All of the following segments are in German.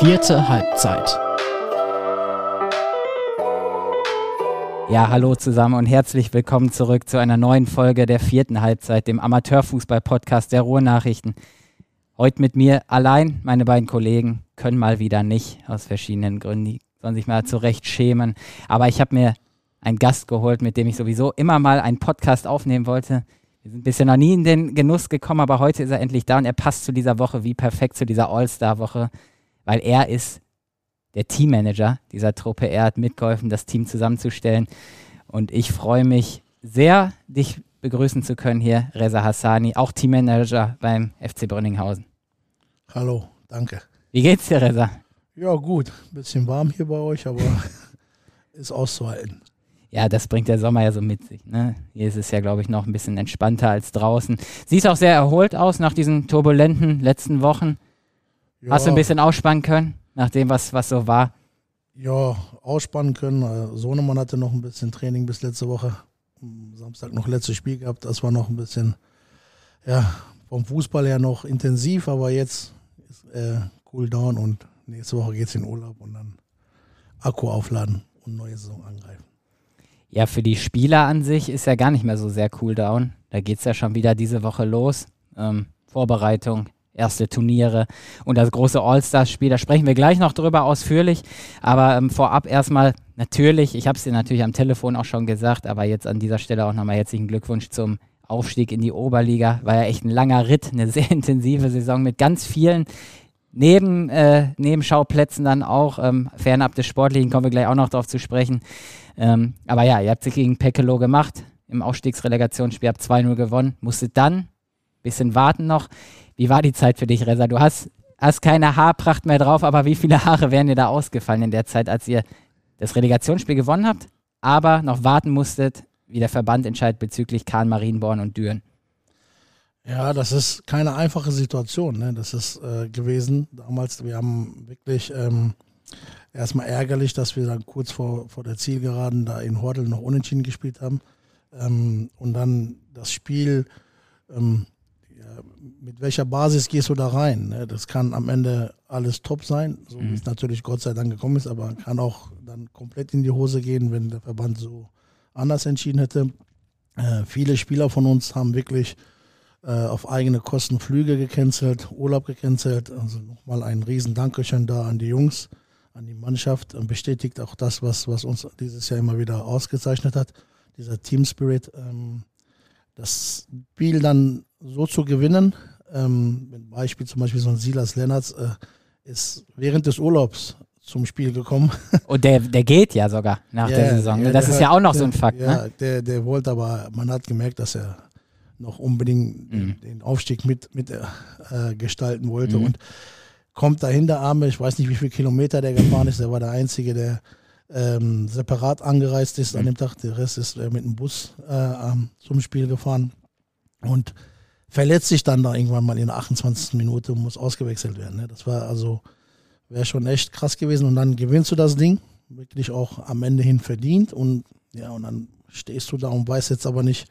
Vierte Halbzeit. Ja, hallo zusammen und herzlich willkommen zurück zu einer neuen Folge der vierten Halbzeit, dem Amateurfußball-Podcast der Ruhrnachrichten. Heute mit mir allein, meine beiden Kollegen können mal wieder nicht, aus verschiedenen Gründen, die sollen sich mal zurecht schämen. Aber ich habe mir einen Gast geholt, mit dem ich sowieso immer mal einen Podcast aufnehmen wollte. Wir sind bisher noch nie in den Genuss gekommen, aber heute ist er endlich da und er passt zu dieser Woche wie perfekt zu dieser All-Star-Woche, weil er ist der Teammanager dieser Truppe. Er hat mitgeholfen, das Team zusammenzustellen. Und ich freue mich sehr, dich begrüßen zu können hier, Reza Hassani, auch Teammanager beim FC Brünninghausen. Hallo, danke. Wie geht's dir, Reza? Ja, gut. Bisschen warm hier bei euch, aber ist auszuhalten. Ja, das bringt der Sommer ja so mit sich. Ne? Hier ist es ja, glaube ich, noch ein bisschen entspannter als draußen. Siehst auch sehr erholt aus nach diesen turbulenten letzten Wochen. Ja, Hast du ein bisschen ausspannen können, nach dem, was, was so war? Ja, ausspannen können. Äh, Sohnemann hatte noch ein bisschen Training bis letzte Woche. Am Samstag noch letztes Spiel gehabt. Das war noch ein bisschen, ja, vom Fußball her noch intensiv, aber jetzt ist äh, cool down und nächste Woche geht es in Urlaub und dann Akku aufladen und neue Saison angreifen. Ja, für die Spieler an sich ist ja gar nicht mehr so sehr cool down. Da geht es ja schon wieder diese Woche los. Ähm, Vorbereitung, erste Turniere und das große All-Stars-Spiel. Da sprechen wir gleich noch drüber ausführlich. Aber ähm, vorab erstmal natürlich, ich habe es dir natürlich am Telefon auch schon gesagt, aber jetzt an dieser Stelle auch nochmal herzlichen Glückwunsch zum Aufstieg in die Oberliga. War ja echt ein langer Ritt, eine sehr intensive Saison mit ganz vielen Neben, äh, Nebenschauplätzen dann auch, ähm, fernab des Sportlichen, kommen wir gleich auch noch darauf zu sprechen. Ähm, aber ja, ihr habt sich gegen Pekelo gemacht im Aufstiegsrelegationsspiel, habt 2-0 gewonnen, musstet dann ein bisschen warten noch. Wie war die Zeit für dich, Reza? Du hast, hast keine Haarpracht mehr drauf, aber wie viele Haare wären dir da ausgefallen in der Zeit, als ihr das Relegationsspiel gewonnen habt, aber noch warten musstet, wie der Verband entscheidet bezüglich Kahn, Marienborn und Düren? Ja, das ist keine einfache Situation. Ne? Das ist äh, gewesen damals. Wir haben wirklich ähm, erstmal ärgerlich, dass wir dann kurz vor, vor der Zielgeraden da in Hordel noch unentschieden gespielt haben. Ähm, und dann das Spiel, ähm, mit welcher Basis gehst du da rein? Ne? Das kann am Ende alles top sein, so wie Mhm. es natürlich Gott sei Dank gekommen ist, aber kann auch dann komplett in die Hose gehen, wenn der Verband so anders entschieden hätte. Äh, viele Spieler von uns haben wirklich äh, auf eigene Kosten Flüge gecancelt, Urlaub gecancelt. Also nochmal ein riesen Dankeschön da an die Jungs, an die Mannschaft und bestätigt auch das, was, was uns dieses Jahr immer wieder ausgezeichnet hat, dieser Team Spirit. Ähm, das Spiel dann so zu gewinnen, ähm, ein Beispiel zum Beispiel so ein Silas Lennartz äh, ist während des Urlaubs zum Spiel gekommen. Und der, der geht ja sogar nach Ja, der Saison. ne? ja, das der ist ja auch noch so ein der- Fakt. Ja, Ne? der, der wollte aber, man hat gemerkt, dass er noch unbedingt Mhm. den Aufstieg mit, mit äh, gestalten wollte Mhm. und kommt dahin der Arme, ich weiß nicht, wie viele Kilometer der gefahren ist, der war der Einzige, der ähm, separat angereist ist an Mhm. dem Tag, der Rest ist äh, mit dem Bus äh, ähm, zum Spiel gefahren und verletzt sich dann da irgendwann mal in der 28. Minute und muss ausgewechselt werden. Ne? Das war also, wäre schon echt krass gewesen und dann gewinnst du das Ding, wirklich auch am Ende hin verdient und ja, und dann stehst du da und weißt jetzt aber nicht,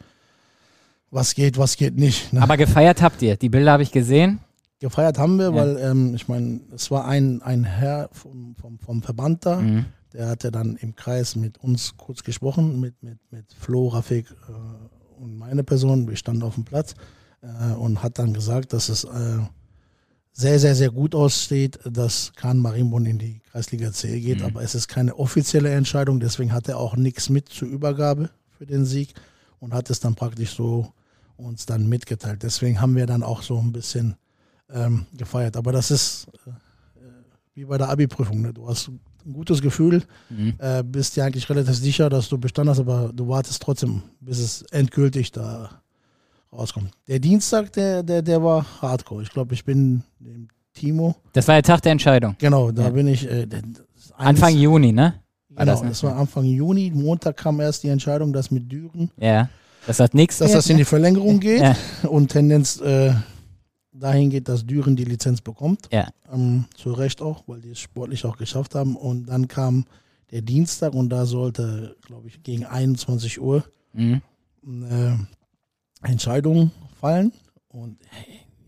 was geht, was geht nicht. Ne? Aber gefeiert habt ihr. Die Bilder habe ich gesehen. Gefeiert haben wir, Ja. weil ähm, ich meine, es war ein, ein Herr vom, vom, vom Verband da, Mhm. der hatte dann im Kreis mit uns kurz gesprochen, mit, mit, mit Flo, Rafik äh, und meine Person. Wir standen auf dem Platz äh, und hat dann gesagt, dass es äh, sehr, sehr, sehr gut aussteht, dass Kahn Marienborn in die Kreisliga C geht, Mhm. aber es ist keine offizielle Entscheidung, deswegen hat er auch nichts mit zur Übergabe für den Sieg und hat es dann praktisch so uns dann mitgeteilt. Deswegen haben wir dann auch so ein bisschen ähm, gefeiert. Aber das ist äh, wie bei der Abi-Prüfung. Ne? Du hast ein gutes Gefühl, Mhm. äh, bist dir eigentlich relativ sicher, dass du bestanden hast, aber du wartest trotzdem, bis es endgültig da rauskommt. Der Dienstag, der, der, der war hardcore. Ich glaube, ich bin dem Timo, Das war der Tag der Entscheidung. genau, da Ja. bin ich. Äh, Anfang Juni, ne? war Genau, das, ne? das war Anfang Juni. Montag kam erst die Entscheidung, dass mit Düren, Ja. Das hat nichts. dass das in die Verlängerung geht Ja. und Tendenz äh, dahin geht, dass Düren die Lizenz bekommt. Ja. Ähm, zu Recht auch, weil die es sportlich auch geschafft haben. Und dann kam der Dienstag und da sollte, glaube ich, gegen 21 Uhr Mhm. eine Entscheidung fallen. Und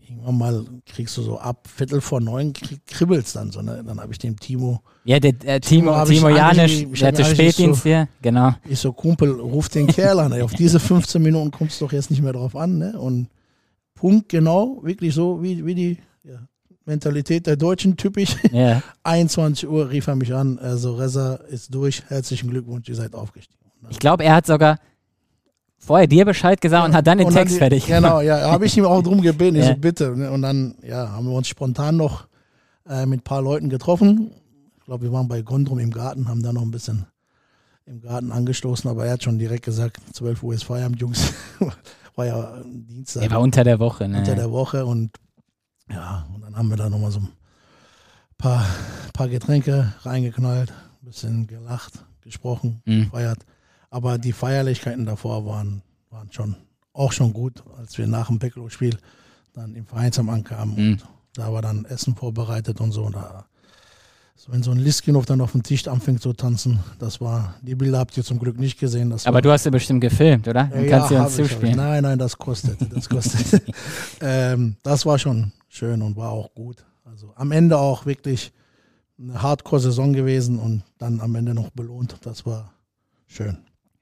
irgendwann mal kriegst du so ab Viertel vor neun kribbelst dann so, ne? Dann habe ich dem Timo. Ja, der äh, Timo, Timo, Timo Janisch, der hatte Spätdienst so, hier, genau. Ich so, Kumpel, ruf den Kerl an, ey. auf diese 15 Minuten kommst du doch jetzt nicht mehr drauf an, ne? Und Punkt genau, wirklich so wie, wie die ja, Mentalität der Deutschen typisch. Yeah. 21 Uhr rief er mich an, also Reza ist durch, herzlichen Glückwunsch, ihr seid aufgestiegen. Ich glaube, er hat sogar vorher dir Bescheid gesagt ja, und hat dann den Text dann die, fertig Genau, ja, habe ich ihm auch drum gebeten, ich so bitte. Ne? Und dann ja, haben wir uns spontan noch äh, mit ein paar Leuten getroffen. Ich glaube, wir waren bei Gondrum im Garten, haben da noch ein bisschen im Garten angestoßen, aber er hat schon direkt gesagt, 12 Uhr ist Feierabend, Jungs. war ja Dienstag. Er war unter der Woche, ne? Unter der Woche und ja, und dann haben wir da nochmal so ein paar, paar Getränke reingeknallt, ein bisschen gelacht, gesprochen, mhm. gefeiert. Aber die Feierlichkeiten davor waren, waren schon auch schon gut, als wir nach dem Piccolo-Spiel dann im Vereinsheim ankamen. Mhm. Und da war dann Essen vorbereitet und so. Und da, so wenn so ein Liskinov dann auf dem Tisch anfängt zu tanzen, das war, die Bilder habt ihr zum Glück nicht gesehen. Aber war, du hast ja bestimmt gefilmt, oder? Dann kannst ja, du uns zuspielen. Nein, nein, das kostet. Das kostet. ähm, das war schon schön und war auch gut. Also am Ende auch wirklich eine Hardcore-Saison gewesen und dann am Ende noch belohnt. Das war schön.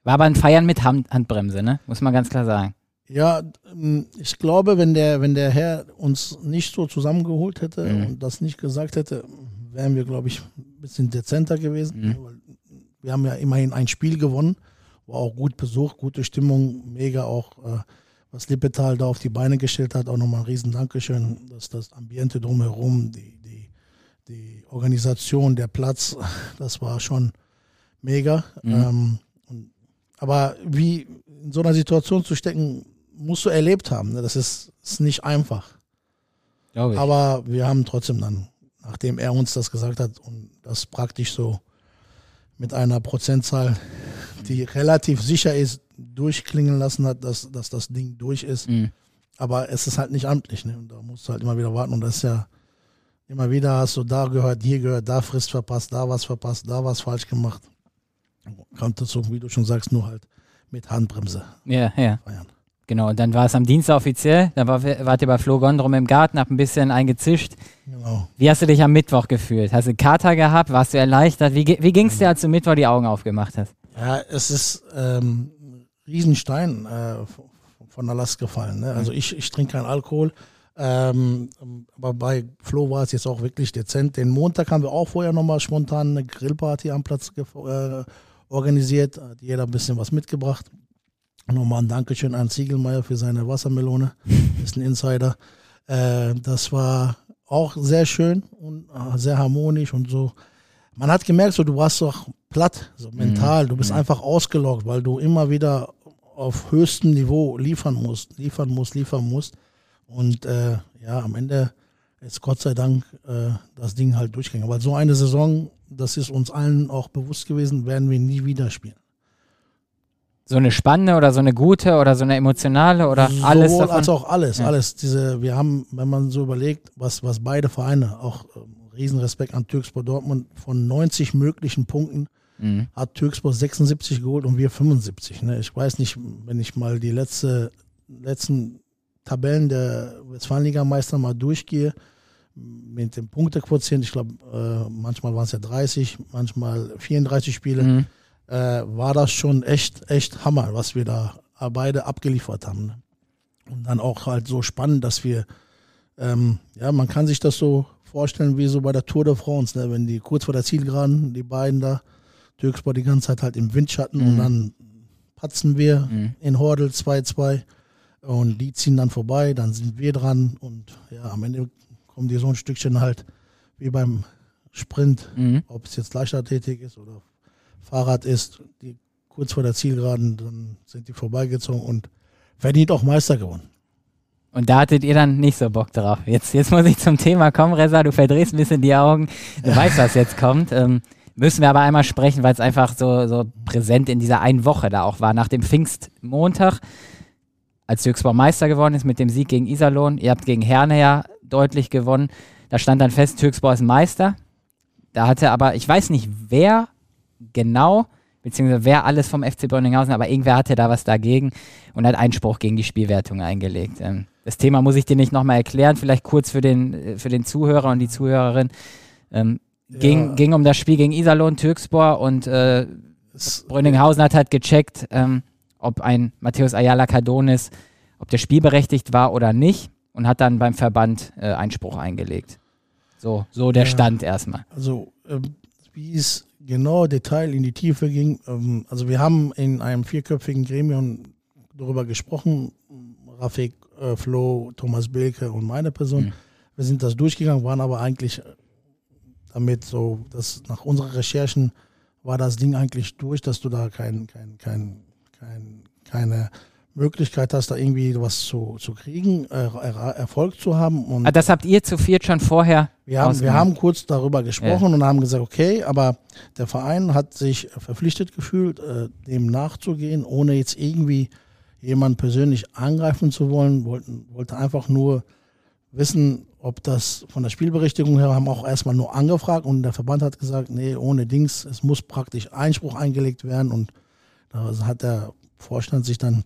War aber ein Feiern mit Hand, Handbremse, ne? Muss man ganz klar sagen. Ja, ähm, ich glaube, wenn der, wenn der Herr uns nicht so zusammengeholt hätte mhm. und das nicht gesagt hätte, wären wir, glaube ich, ein bisschen dezenter gewesen. Mhm. Wir haben ja immerhin ein Spiel gewonnen, war auch gut besucht, gute Stimmung, mega auch, äh, was Lippetal da auf die Beine gestellt hat. Auch nochmal ein riesen Dankeschön, dass das Ambiente drumherum, die, die, die Organisation, der Platz, das war schon mega. Mhm. Ähm, aber wie in so einer Situation zu stecken, musst du erlebt haben. Ne? Das ist, ist nicht einfach. Aber wir haben trotzdem dann, nachdem er uns das gesagt hat und das praktisch so mit einer Prozentzahl, die relativ sicher ist, durchklingen lassen hat, dass, dass das Ding durch ist. Mhm. Aber es ist halt nicht amtlich. Ne? Und da musst du halt immer wieder warten. Und das ist ja immer wieder hast du da gehört, hier gehört, da Frist verpasst, da was verpasst, da was falsch gemacht. Konnte so, wie du schon sagst, nur halt mit Handbremse ja, ja. feiern. Genau, und dann war es am Dienstag offiziell, da war, wart ihr bei Flo Gondrum im Garten, hab ein bisschen eingezischt. Genau. Wie hast du dich am Mittwoch gefühlt? Hast du Kater gehabt? Warst du erleichtert? Wie, wie ging es dir, als du Mittwoch die Augen aufgemacht hast? Ja, es ist ähm, ein Riesenstein äh, von der Last gefallen. Ne? Also ich, ich trinke keinen Alkohol. Ähm, aber bei Flo war es jetzt auch wirklich dezent. Den Montag haben wir auch vorher nochmal spontan eine Grillparty am Platz äh, organisiert. Hat jeder ein bisschen was mitgebracht. Nochmal ein Dankeschön an Ziegelmeier für seine Wassermelone. Ist ein Insider. Äh, das war auch sehr schön und äh, sehr harmonisch und so. Man hat gemerkt, so du warst doch platt, so mental. Du bist mhm. einfach ausgelockt, weil du immer wieder auf höchstem Niveau liefern musst, liefern musst, liefern musst. Und äh, ja, am Ende ist Gott sei Dank äh, das Ding halt durchgegangen. Aber so eine Saison, das ist uns allen auch bewusst gewesen, werden wir nie wieder spielen. So eine spannende oder so eine gute oder so eine emotionale oder Sowohl alles davon? als auch alles, ja. alles. Diese, wir haben, wenn man so überlegt, was, was beide Vereine, auch äh, Riesenrespekt an Türkspor Dortmund, von 90 möglichen Punkten mhm. hat Türkspor 76 geholt und wir 75. Ne? Ich weiß nicht, wenn ich mal die letzte, letzten Tabellen der Westfalenligameister mal durchgehe, mit dem Punktequotient, ich glaube, äh, manchmal waren es ja 30, manchmal 34 Spiele, mhm. äh, war das schon echt, echt Hammer, was wir da beide abgeliefert haben. Ne? Und dann auch halt so spannend, dass wir, ähm, ja, man kann sich das so vorstellen wie so bei der Tour de France, ne? wenn die kurz vor der Zielgeraden, die beiden da, Türksport die ganze Zeit halt im Windschatten mhm. und dann patzen wir mhm. in Hordel 2-2 und die ziehen dann vorbei, dann sind wir dran und ja, am Ende kommen die so ein Stückchen halt wie beim Sprint, mhm. ob es jetzt Leichtathletik ist oder Fahrrad ist, die kurz vor der Zielgeraden, dann sind die vorbeigezogen und verdient auch Meister gewonnen. Und da hattet ihr dann nicht so Bock drauf. Jetzt, jetzt muss ich zum Thema kommen, Reza. Du verdrehst ein bisschen die Augen. Du weißt, was jetzt kommt. Ähm, müssen wir aber einmal sprechen, weil es einfach so, so präsent in dieser einen Woche da auch war. Nach dem Pfingstmontag als Türkspor Meister geworden ist mit dem Sieg gegen Iserlohn. Ihr habt gegen Herne ja deutlich gewonnen. Da stand dann fest, Türkspor ist Meister. Da hatte aber, ich weiß nicht wer genau, beziehungsweise wer alles vom FC Brünninghausen, aber irgendwer hatte da was dagegen und hat Einspruch gegen die Spielwertung eingelegt. Ähm, das Thema muss ich dir nicht nochmal erklären, vielleicht kurz für den, äh, für den Zuhörer und die Zuhörerin. Ähm, ja. ging, ging um das Spiel gegen Iserlohn, Türkspor und äh, Brünninghausen hat halt gecheckt, ähm, ob ein Matthäus Ayala Cardonis, ob der spielberechtigt war oder nicht und hat dann beim Verband äh, Einspruch eingelegt. So, so der ja, Stand erstmal. Also, ähm, wie es genau Detail in die Tiefe ging, ähm, also wir haben in einem vierköpfigen Gremium darüber gesprochen, Rafik, äh, Flo, Thomas Bilke und meine Person. Mhm. Wir sind das durchgegangen, waren aber eigentlich damit so, dass nach unseren Recherchen war das Ding eigentlich durch, dass du da kein, kein, kein, kein, keine Möglichkeit hast, da irgendwie was zu, zu kriegen, äh, Erfolg zu haben. Und ah, das habt ihr zu viert schon vorher? Wir haben, wir haben kurz darüber gesprochen ja. und haben gesagt, okay, aber der Verein hat sich verpflichtet gefühlt, äh, dem nachzugehen, ohne jetzt irgendwie jemanden persönlich angreifen zu wollen, wollten, wollte einfach nur wissen, ob das von der Spielberichtigung her, haben auch erstmal nur angefragt und der Verband hat gesagt, nee, ohne Dings, es muss praktisch Einspruch eingelegt werden und da hat der Vorstand sich dann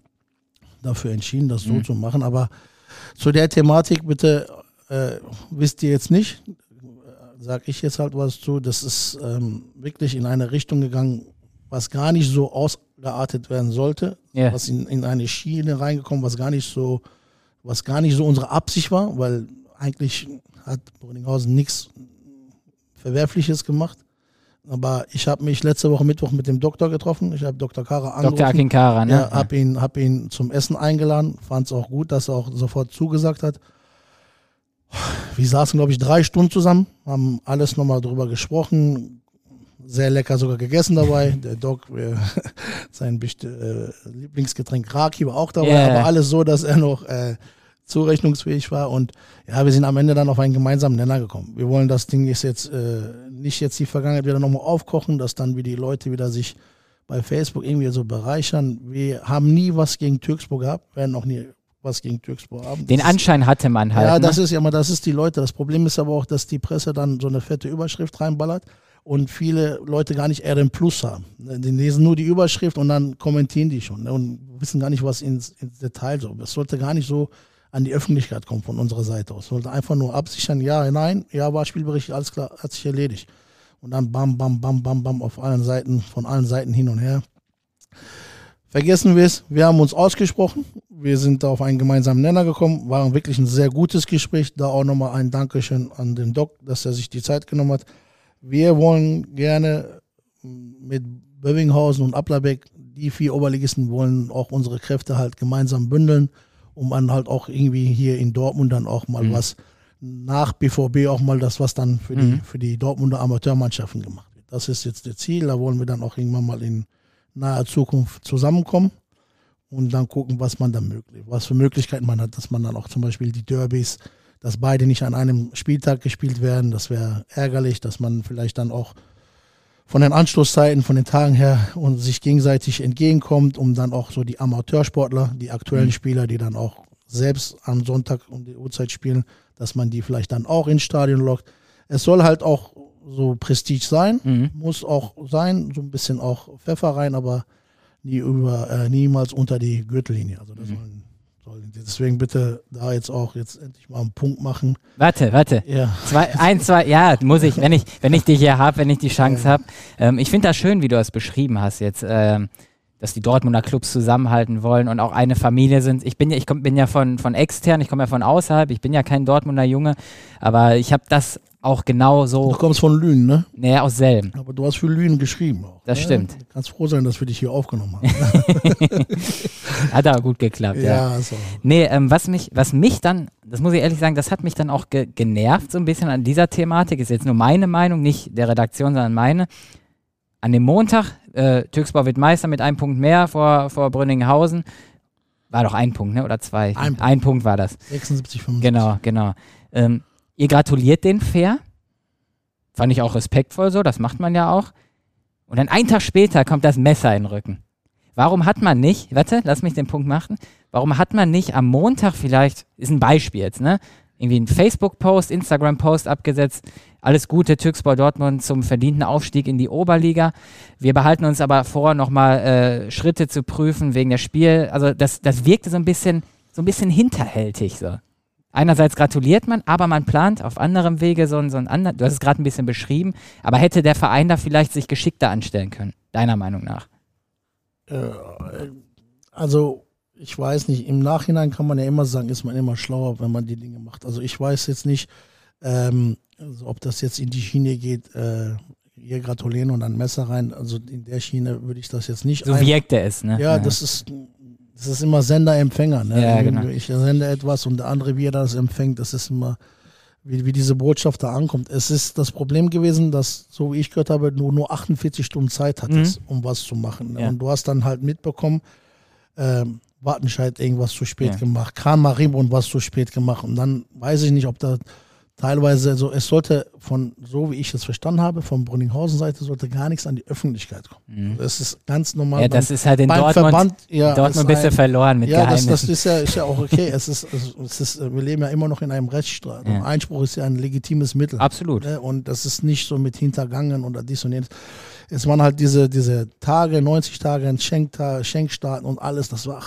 dafür entschieden, das so mhm. zu machen. Aber zu der Thematik bitte äh, wisst ihr jetzt nicht, sage ich jetzt halt was zu. Das ist ähm, wirklich in eine Richtung gegangen, was gar nicht so ausgeartet werden sollte, yeah. was in, in eine Schiene reingekommen, was gar nicht so, was gar nicht so unsere Absicht war, weil eigentlich hat Brunninghausen nichts Verwerfliches gemacht. Aber ich habe mich letzte Woche Mittwoch mit dem Doktor getroffen. Ich habe Dr. Kara angerufen. Dr. Akin Kara, ne? Ja, habe ihn, hab ihn zum Essen eingeladen. Fand es auch gut, dass er auch sofort zugesagt hat. Wir saßen, glaube ich, drei Stunden zusammen, haben alles nochmal drüber gesprochen. Sehr lecker sogar gegessen dabei. Der Doc, äh, sein äh, Lieblingsgetränk Raki war auch dabei, yeah. aber alles so, dass er noch äh, zurechnungsfähig war. Und ja, wir sind am Ende dann auf einen gemeinsamen Nenner gekommen. Wir wollen das Ding jetzt, jetzt äh, nicht jetzt die Vergangenheit wieder nochmal aufkochen, dass dann wie die Leute wieder sich bei Facebook irgendwie so bereichern. Wir haben nie was gegen Türksburg gehabt, werden auch nie was gegen Türksburg haben. Den Anschein hatte man halt. Ja, das ne? ist ja mal, das ist die Leute. Das Problem ist aber auch, dass die Presse dann so eine fette Überschrift reinballert und viele Leute gar nicht RM Plus haben. Die lesen nur die Überschrift und dann kommentieren die schon ne, und wissen gar nicht, was ins, ins Detail so. Es sollte gar nicht so an die Öffentlichkeit kommt von unserer Seite aus. Sollte einfach nur absichern, ja, nein, ja, war Spielbericht, alles klar, hat sich erledigt. Und dann bam, bam, bam, bam, bam auf allen Seiten, von allen Seiten hin und her. Vergessen wir es, wir haben uns ausgesprochen, wir sind da auf einen gemeinsamen Nenner gekommen, war wirklich ein sehr gutes Gespräch. Da auch nochmal ein Dankeschön an den Doc, dass er sich die Zeit genommen hat. Wir wollen gerne mit Bövinghausen und Ablerbeck, die vier Oberligisten wollen auch unsere Kräfte halt gemeinsam bündeln um dann halt auch irgendwie hier in Dortmund dann auch mal mhm. was nach BVB auch mal das, was dann für, mhm. die, für die Dortmunder Amateurmannschaften gemacht wird. Das ist jetzt das Ziel. Da wollen wir dann auch irgendwann mal in naher Zukunft zusammenkommen und dann gucken, was man dann möglich, was für Möglichkeiten man hat, dass man dann auch zum Beispiel die Derbys, dass beide nicht an einem Spieltag gespielt werden. Das wäre ärgerlich, dass man vielleicht dann auch von den Anstoßzeiten, von den Tagen her und sich gegenseitig entgegenkommt, um dann auch so die Amateursportler, die aktuellen mhm. Spieler, die dann auch selbst am Sonntag um die Uhrzeit spielen, dass man die vielleicht dann auch ins Stadion lockt. Es soll halt auch so Prestige sein, mhm. muss auch sein, so ein bisschen auch Pfeffer rein, aber nie über, äh, niemals unter die Gürtellinie. Also das mhm. sollen Deswegen bitte da jetzt auch jetzt endlich mal einen Punkt machen. Warte, warte. Ja. Zwei, ein, zwei, ja, muss ich, wenn ich, wenn ich dich hier habe, wenn ich die Chance ja. habe. Ähm, ich finde das schön, wie du das beschrieben hast jetzt, ähm, dass die Dortmunder Clubs zusammenhalten wollen und auch eine Familie sind. Ich bin ja, ich komm, bin ja von, von extern, ich komme ja von außerhalb, ich bin ja kein Dortmunder Junge, aber ich habe das auch genau so. Du kommst von Lünen, ne? Naja, aus Selm. Aber du hast für Lünen geschrieben auch. Das ne? stimmt. Du kannst froh sein, dass wir dich hier aufgenommen haben. hat aber gut geklappt, ja. ja. So. Nee, ähm, was, mich, was mich dann, das muss ich ehrlich sagen, das hat mich dann auch ge genervt so ein bisschen an dieser Thematik. Ist jetzt nur meine Meinung, nicht der Redaktion, sondern meine. An dem Montag, äh, Türksbau wird Meister mit einem Punkt mehr vor, vor Brünninghausen. War doch ein Punkt, ne? Oder zwei? Ein, Punkt, ein Punkt war das. 76, 75. Genau, genau. Ähm, Ihr gratuliert den fair. Fand ich auch respektvoll so, das macht man ja auch. Und dann einen Tag später kommt das Messer in den Rücken. Warum hat man nicht, warte, lass mich den Punkt machen, warum hat man nicht am Montag vielleicht, ist ein Beispiel jetzt, ne? Irgendwie einen Facebook-Post, Instagram-Post abgesetzt, alles Gute Türkspor Dortmund zum verdienten Aufstieg in die Oberliga. Wir behalten uns aber vor, nochmal äh, Schritte zu prüfen wegen der Spiel. Also das, das wirkte so ein bisschen, so ein bisschen hinterhältig. So. Einerseits gratuliert man, aber man plant auf anderem Wege so, ein, so ein anderes, du hast es gerade ein bisschen beschrieben, aber hätte der Verein da vielleicht sich geschickter anstellen können, deiner Meinung nach? Äh, also ich weiß nicht, im Nachhinein kann man ja immer sagen, ist man immer schlauer, wenn man die Dinge macht. Also ich weiß jetzt nicht, ähm, also ob das jetzt in die Schiene geht, äh, ihr gratulieren und ein Messer rein. Also in der Schiene würde ich das jetzt nicht. So wirkte es, ne? Ja, ja, das ist das ist immer Sender-Empfänger. Ne? Ja, genau. Ich sende etwas und der andere, wie er das empfängt, das ist immer, wie, wie diese Botschaft da ankommt. Es ist das Problem gewesen, dass, so wie ich gehört habe, du nur 48 Stunden Zeit hattest, mhm. um was zu machen. Ne? Ja. Und du hast dann halt mitbekommen, ähm, Wattenscheid irgendwas zu spät ja. gemacht, Kran Maribund was zu spät gemacht. Und dann weiß ich nicht, ob da teilweise, also es sollte von, so wie ich es verstanden habe, von Brunninghausen-Seite sollte gar nichts an die Öffentlichkeit kommen. Mhm. Das ist ganz normal. Ja, das beim, ist halt in Dortmund, Verband, ja, Dortmund ein bisschen verloren mit Ja, das, das, ist ja, ist ja auch okay. es ist, es ist, wir leben ja immer noch in einem Rechtsstaat. Ja. Einspruch ist ja ein legitimes Mittel. Absolut. Ne? Und das ist nicht so mit Hintergangen oder dies und jenes. Es waren halt diese, diese Tage, 90 Tage, Schenktag, Schenkstaaten und alles, das war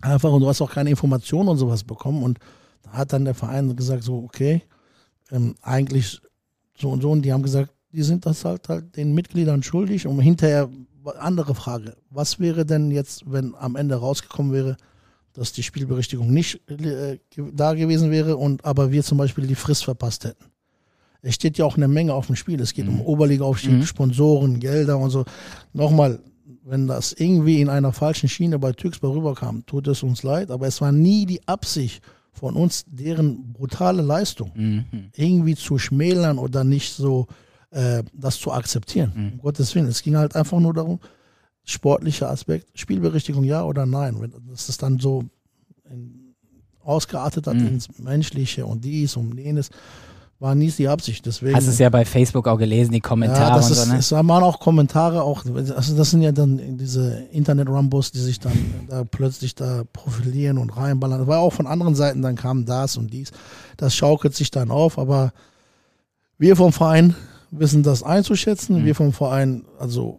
einfach, und du hast auch keine Informationen und sowas bekommen und hat dann der Verein gesagt, so, okay, ähm, eigentlich so und so. Und die haben gesagt, die sind das halt, halt den Mitgliedern schuldig. Und hinterher, andere Frage, was wäre denn jetzt, wenn am Ende rausgekommen wäre, dass die Spielberichtigung nicht äh, da gewesen wäre und aber wir zum Beispiel die Frist verpasst hätten. Es steht ja auch eine Menge auf dem Spiel. Es geht mhm. um Oberliga-Aufstieg, mhm. Sponsoren, Gelder und so. Nochmal, wenn das irgendwie in einer falschen Schiene bei Türksburg rüberkam, tut es uns leid, aber es war nie die Absicht, von uns deren brutale Leistung mhm. irgendwie zu schmälern oder nicht so äh, das zu akzeptieren. Mhm. Um Gottes Willen. Es ging halt einfach nur darum, sportlicher Aspekt, Spielberichtigung ja oder nein. Wenn das ist dann so ausgeartet hat mhm. ins Menschliche und dies und jenes war nie die Absicht. Deswegen, Hast du es ja bei Facebook auch gelesen, die Kommentare ja, das und ist, so, ne? Es waren auch Kommentare, auch, also das sind ja dann diese Internet-Rumbos, die sich dann da plötzlich da profilieren und reinballern. War auch von anderen Seiten, dann kam das und dies. Das schaukelt sich dann auf, aber wir vom Verein wissen das einzuschätzen. Mhm. Wir vom Verein, also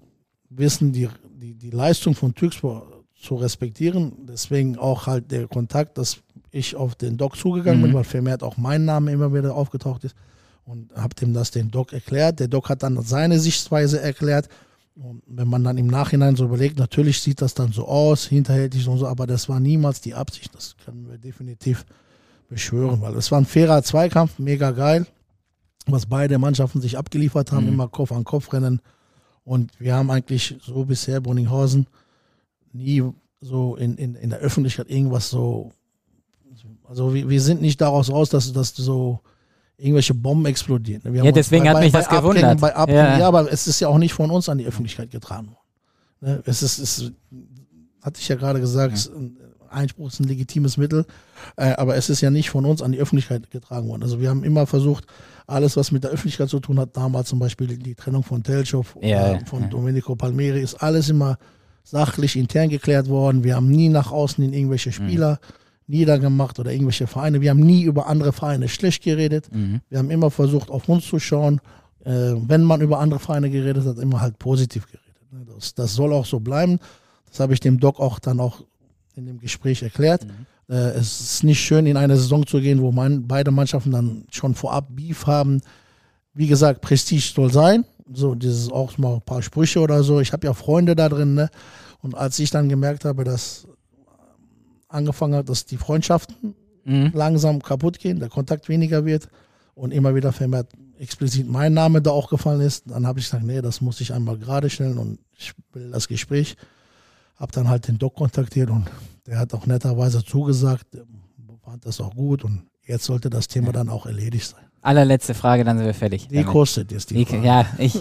wissen die, die, die Leistung von Türkspor zu respektieren. Deswegen auch halt der Kontakt, dass ich auf den Doc zugegangen mhm. bin, weil vermehrt auch mein Name immer wieder aufgetaucht ist und habe dem das den Doc erklärt. Der Doc hat dann seine Sichtweise erklärt. Und wenn man dann im Nachhinein so überlegt, natürlich sieht das dann so aus, hinterhältig und so, aber das war niemals die Absicht. Das können wir definitiv beschwören, weil es war ein fairer Zweikampf, mega geil, was beide Mannschaften sich abgeliefert haben, mhm. immer Kopf an Kopf rennen. Und wir haben eigentlich so bisher Brunninghausen nie so in, in, in der Öffentlichkeit irgendwas so also wir, wir sind nicht daraus raus, dass, dass so irgendwelche Bomben explodieren. ja, deswegen bei, hat mich bei, das bei gewundert. Bei Abgängen, ja. ja. aber es ist ja auch nicht von uns an die Öffentlichkeit getragen worden. Ne, es ist, es hatte ich ja gerade gesagt, ja. Einspruch ist ein legitimes Mittel, äh, aber es ist ja nicht von uns an die Öffentlichkeit getragen worden. Also wir haben immer versucht, alles, was mit der Öffentlichkeit zu tun hat, damals zum Beispiel die Trennung von Telschow, ja, von Domenico Palmeri, ist alles immer sachlich intern geklärt worden. Wir haben nie nach außen in irgendwelche mhm. Spieler mhm niedergemacht oder irgendwelche Vereine. Wir haben nie über andere Vereine schlecht geredet. Mhm. Wir haben immer versucht, auf uns zu schauen. Äh, wenn man über andere Vereine geredet hat, immer halt positiv geredet. Ne? Das, das soll auch so bleiben. Das habe ich dem Doc auch dann auch in dem Gespräch erklärt. Mhm. Äh, es ist nicht schön, in eine Saison zu gehen, wo man, beide Mannschaften dann schon vorab Beef haben. Wie gesagt, Prestige soll sein. So, dieses auch mal ein paar Sprüche oder so. Ich habe ja Freunde da drin, ne? Und als ich dann gemerkt habe, dass angefangen hat, dass die Freundschaften mhm. langsam kaputt gehen, der Kontakt weniger wird und immer wieder vermehrt explizit mein Name da auch gefallen ist, dann habe ich gesagt, nee, das muss ich einmal gerade stellen und ich will das Gespräch. Habe dann halt den Doc kontaktiert und der hat auch netterweise zugesagt, fand das auch gut und jetzt sollte das Thema ja. dann auch erledigt sein. Allerletzte Frage, dann sind wir fertig. Die damit. kostet jetzt die, die Frage. Ja, ich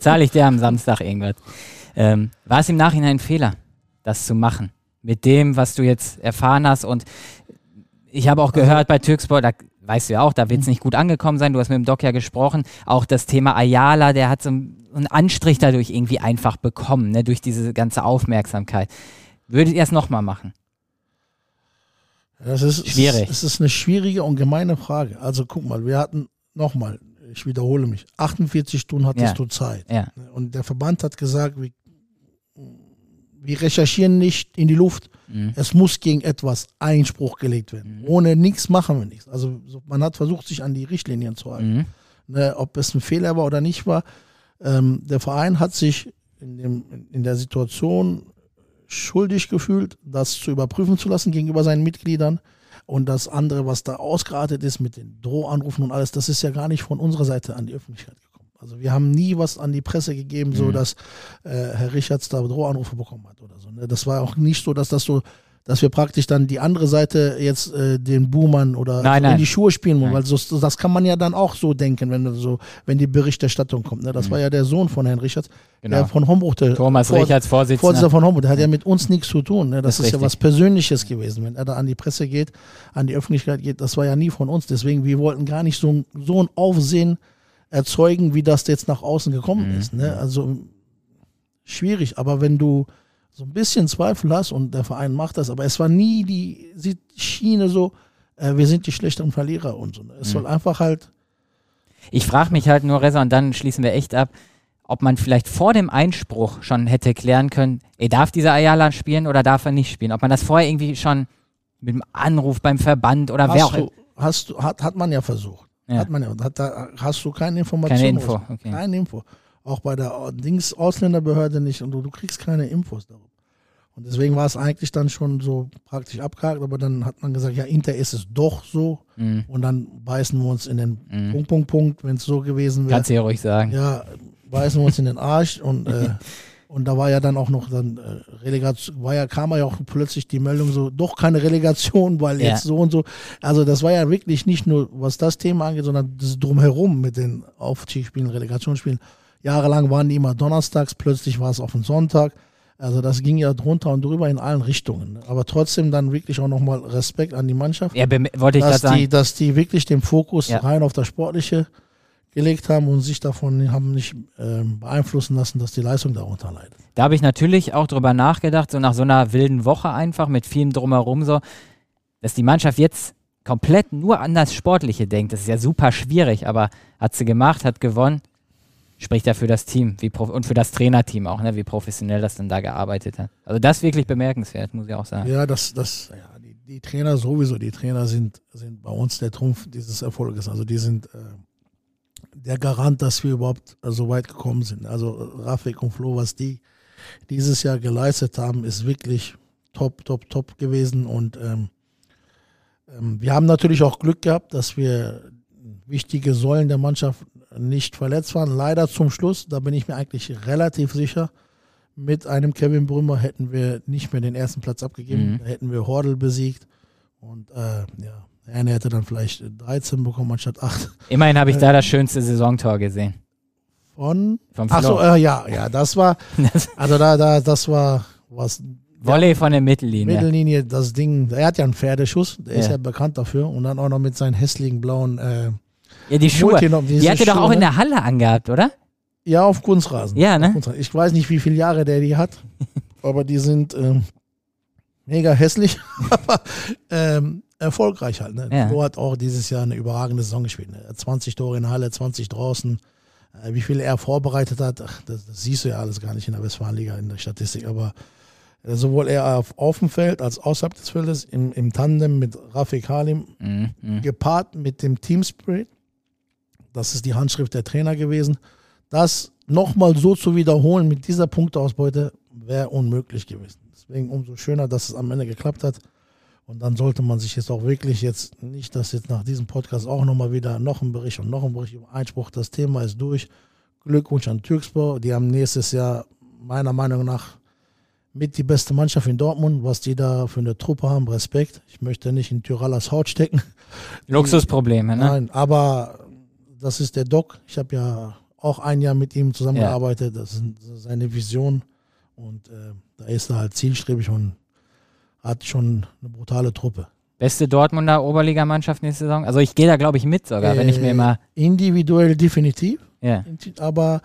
zahle ich dir am Samstag irgendwas. Ähm, war es im Nachhinein ein Fehler, das zu machen? Mit dem, was du jetzt erfahren hast. Und ich habe auch also gehört bei Türksport, da weißt du ja auch, da wird es mhm. nicht gut angekommen sein. Du hast mit dem Doc ja gesprochen. Auch das Thema Ayala, der hat so einen Anstrich dadurch irgendwie einfach bekommen, ne, durch diese ganze Aufmerksamkeit. Würdet ihr es nochmal machen? Das ist schwierig. Es ist eine schwierige und gemeine Frage. Also guck mal, wir hatten nochmal, ich wiederhole mich, 48 Stunden hattest Ja. du Zeit. Ja. Und der Verband hat gesagt, wir, wir recherchieren nicht in die Luft. Mhm. Es muss gegen etwas Einspruch gelegt werden. Ohne nichts machen wir nichts. Also so, man hat versucht, sich an die Richtlinien zu halten. Mhm. Ne, ob es ein Fehler war oder nicht war. Ähm, der Verein hat sich in, dem, in der Situation schuldig gefühlt, das zu überprüfen zu lassen gegenüber seinen Mitgliedern. Und das andere, was da ausgeartet ist mit den Drohanrufen und alles, das ist ja gar nicht von unserer Seite an die Öffentlichkeit. Also wir haben nie was an die Presse gegeben, so Mhm. dass äh, Herr Richards da Drohanrufe bekommen hat oder so. Ne? Das war auch nicht so, dass das so, dass wir praktisch dann die andere Seite jetzt äh, den Boomern oder Nein, in nein. die Schuhe spielen wollen, weil so, das kann man ja dann auch so denken, wenn so, wenn die Berichterstattung kommt. Ne? Das Mhm. war ja der Sohn von Herrn Richards, Genau. der von Homburg, der Thomas Vor- Richards, Vorsitzender. Vorsitzender von Homburg, der hat ja mit uns nichts zu tun. Ne? Das, Das ist ist ja richtig. was Persönliches gewesen. Wenn er da an die Presse geht, an die Öffentlichkeit geht, das war ja nie von uns. Deswegen, wir wollten gar nicht so, so ein Aufsehen erzeugen, wie das jetzt nach außen gekommen Mhm. ist. Ne? Also schwierig, aber wenn du so ein bisschen Zweifel hast und der Verein macht das, aber es war nie die, Schiene so, äh, wir sind die schlechteren Verlierer und so. Ne? Es Mhm. soll einfach halt, Ich frage mich halt nur, Reza, und dann schließen wir echt ab, ob man vielleicht vor dem Einspruch schon hätte klären können, ey, darf dieser Ayala spielen oder darf er nicht spielen? Ob man das vorher irgendwie schon mit dem Anruf beim Verband oder wer auch hast du, hast du, hat, hat man ja versucht. Ja. Hat man ja. Hat da, hast du keine Information? Keine Info, okay. Keine Info. Auch bei der Dings Ausländerbehörde nicht und du, du kriegst keine Infos darüber. Und deswegen war es eigentlich dann schon so praktisch abgehakt, aber dann hat man gesagt, ja, Inter ist es doch so Mhm. und dann beißen wir uns in den Mhm. Punkt, Punkt, Punkt, wenn es so gewesen wäre. Kannst du ja ruhig sagen. Ja, beißen wir uns in den Arsch und äh, und da war ja dann auch noch dann äh, Relegation, war ja kam ja auch plötzlich die Meldung so doch keine Relegation, weil Ja. jetzt so und so. Also das war ja wirklich nicht nur was das Thema angeht, sondern das drumherum mit den Aufstiegsspielen, Relegationsspielen. Jahrelang waren die immer donnerstags, plötzlich war es auf den Sonntag. Also das ging ja drunter und drüber in allen Richtungen. Aber trotzdem dann wirklich auch nochmal Respekt an die Mannschaft Ja, wollte ich dass sagen. die, dass die wirklich den Fokus Ja. rein auf das Sportliche gelegt haben und sich davon haben nicht ähm, beeinflussen lassen, dass die Leistung darunter leidet. Da habe ich natürlich auch drüber nachgedacht, so nach so einer wilden Woche einfach mit vielem drumherum so, dass die Mannschaft jetzt komplett nur an das Sportliche denkt. Das ist ja super schwierig, aber hat sie gemacht, hat gewonnen. Spricht ja für das Team wie prof- und für das Trainerteam auch, ne, wie professionell das dann da gearbeitet hat. Also das ist wirklich bemerkenswert, muss ich auch sagen. Ja, das, das, ja, die, die Trainer sowieso, die Trainer sind, sind bei uns der Trumpf dieses Erfolges. Also die sind äh, der Garant, dass wir überhaupt äh, so weit gekommen sind. Also äh, Rafik und Flo, was die dieses Jahr geleistet haben, ist wirklich top, top, top gewesen. Und ähm, ähm, wir haben natürlich auch Glück gehabt, dass wir wichtige Säulen der Mannschaft nicht verletzt waren. Leider zum Schluss, da bin ich mir eigentlich relativ sicher, mit einem Kevin Brümmer hätten wir nicht mehr den ersten Platz abgegeben. Mhm. Hätten wir Hordel besiegt. Und äh, ja, Herne hätte dann vielleicht 13 bekommen anstatt 8 Immerhin habe ich da das schönste Saisontor gesehen. von. Vom Ach so, äh, ja, ja, das war, also da, da, das war was. Volley von der Mittellinie. Mittellinie, das Ding, er hat ja einen Pferdeschuss, der ist Ja. ja bekannt dafür. Und dann auch noch mit seinen hässlichen blauen äh, ja, die Schuhe. Die hat er doch auch in ne? der Halle angehabt, oder? Ja, auf Kunstrasen. Ja, ne? Kunstrasen. Ich weiß nicht, wie viele Jahre der die hat, aber die sind ähm, mega hässlich, aber ähm, erfolgreich halt. Ne? Ja. Flo hat auch dieses Jahr eine überragende Saison gespielt. Ne? Er hat 20 Tore in Halle, 20 draußen. Äh, wie viel er vorbereitet hat, ach, das, das siehst du ja alles gar nicht in der Westfalenliga in der Statistik, aber äh, sowohl er auf, auf dem Feld als außerhalb des Feldes im, im Tandem mit Rafik Halim Mhm. mhm. gepaart mit dem Team Spirit. Das ist die Handschrift der Trainer gewesen. Das nochmal so zu wiederholen mit dieser Punkteausbeute wäre unmöglich gewesen. Deswegen umso schöner, dass es am Ende geklappt hat. Und dann sollte man sich jetzt auch wirklich jetzt nicht, dass jetzt nach diesem Podcast auch nochmal wieder noch ein Bericht und noch ein Bericht über Einspruch. Das Thema ist durch. Glückwunsch an Türkspor. Die haben nächstes Jahr meiner Meinung nach mit die beste Mannschaft in Dortmund, was die da für eine Truppe haben. Respekt. Ich möchte nicht in Tyralas Haut stecken. Luxusprobleme, ne? Nein, aber das ist der Doc. Ich habe ja auch ein Jahr mit ihm zusammengearbeitet. Das ist seine Vision. Und äh, da ist er halt zielstrebig und hat schon eine brutale Truppe. Beste Dortmunder Oberligamannschaft nächste Saison. Also ich gehe da, glaube ich, mit sogar, wenn ich mir Äh, immer. Individuell definitiv, Ja. aber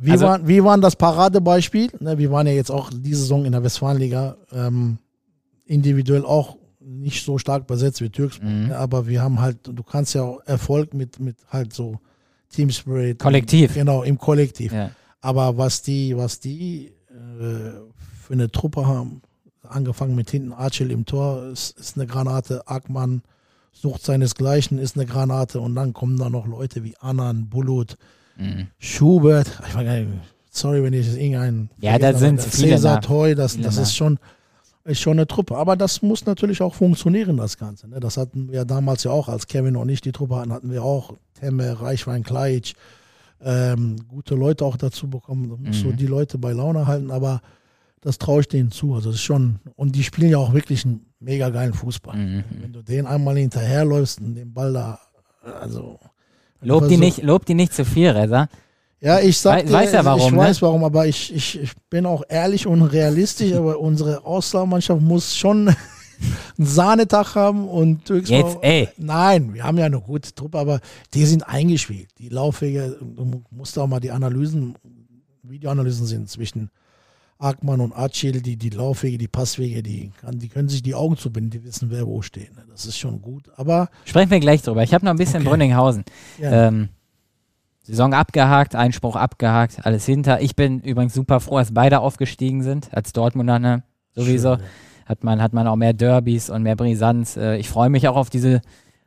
wir, Also- waren, wir waren das Paradebeispiel. Ne, wir waren ja jetzt auch diese Saison in der Westfalenliga ähm, individuell auch nicht so stark besetzt wie Türkspor. Mhm. Ja, aber wir haben halt, du kannst ja auch Erfolg mit, mit halt so Team Spirit. Kollektiv. Genau, im Kollektiv. Ja. Aber was die, was die äh, für eine Truppe haben, angefangen mit hinten Archel im Tor, ist, ist eine Granate. Ackmann sucht seinesgleichen, ist eine Granate. Und dann kommen da noch Leute wie Annan, Bulut, Mhm. Schubert. Ich nicht, sorry, wenn ich jetzt irgendeinen. Ja, da sind aber viele Cesar Toy, das, das ist schon, ist schon eine Truppe. Aber das muss natürlich auch funktionieren, das Ganze. Ne? Das hatten wir damals ja auch, als Kevin und ich die Truppe hatten, hatten wir auch Temme, Reichwein, Kleitsch, ähm, gute Leute auch dazu bekommen. Da musst Mhm. du die Leute bei Laune halten, aber das traue ich denen zu. Also das ist schon, und die spielen ja auch wirklich einen mega geilen Fußball. Mhm. Wenn du den einmal hinterherläufst und den Ball da, also. Lob die versuch- nicht, lob die nicht zu viel, Reza. ja, ich sag Wei- dir, weiß ja warum, ich ne? weiß warum, aber ich, ich, ich bin auch ehrlich und realistisch, aber unsere Auswahlmannschaft muss schon einen Sahnetag haben und Türkspor- Jetzt, ey. Nein, wir haben ja eine gute Truppe, aber die sind eingespielt. Die Laufwege, du musst auch mal die Analysen, Videoanalysen sind zwischen Ackmann und Acil, die, die Laufwege, die Passwege, die, die können sich die Augen zubinden, die wissen, wer wo steht. ne? Das ist schon gut. Aber Sprechen wir gleich drüber. Ich habe noch ein bisschen Okay. Brünninghausen. ja, Ähm, Saison abgehakt, Einspruch abgehakt, alles hinter. Ich bin übrigens super froh, dass beide aufgestiegen sind, als Dortmunder, ne? Sowieso. schön, Hat man, hat man auch mehr Derbys und mehr Brisanz. Äh, ich freue mich auch auf diese,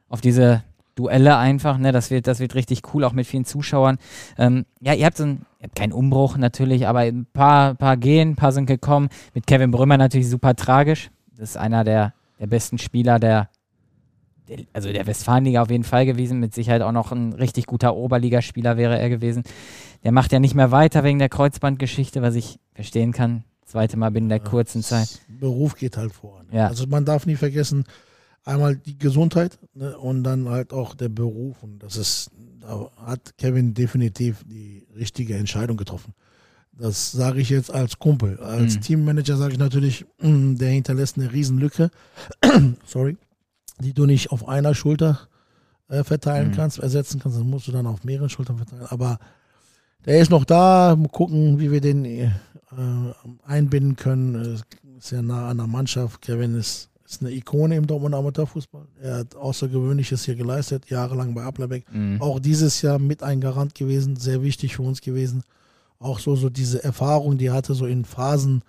auf diese Duelle einfach, ne? Das wird, das wird richtig cool, auch mit vielen Zuschauern. Ähm, ja, ihr habt so ein, ihr habt keinen Umbruch natürlich, aber ein paar, paar gehen, ein paar sind gekommen. Mit Kevin Brümmer natürlich super tragisch. Das ist einer der, der besten Spieler der, der, also der Westfalenliga auf jeden Fall gewesen. Mit Sicherheit auch noch ein richtig guter Oberligaspieler wäre er gewesen. Der macht ja nicht mehr weiter wegen der Kreuzbandgeschichte, was ich verstehen kann. Zweite Mal binnen der kurzen Zeit. Beruf geht halt voran. Ja. Also man darf nie vergessen, einmal die Gesundheit ne, und dann halt auch der Beruf. Und das ist, da hat Kevin definitiv die richtige Entscheidung getroffen. Das sage ich jetzt als Kumpel. Als Mhm. Teammanager sage ich natürlich, mm, der hinterlässt eine Riesenlücke. Sorry. Die du nicht auf einer Schulter äh, verteilen Mhm. kannst, ersetzen kannst. Das musst du dann auf mehreren Schultern verteilen. Aber der ist noch da. Mal gucken, wie wir den äh, einbinden können. Äh, Ist ja nah an der Mannschaft. Kevin ist, ist eine Ikone im Dortmunder Amateurfußball. Er hat Außergewöhnliches hier geleistet, jahrelang bei Applerbeck. Mhm. Auch dieses Jahr mit ein Garant gewesen, sehr wichtig für uns gewesen. Auch so, so diese Erfahrung, die er hatte, so in Phasen.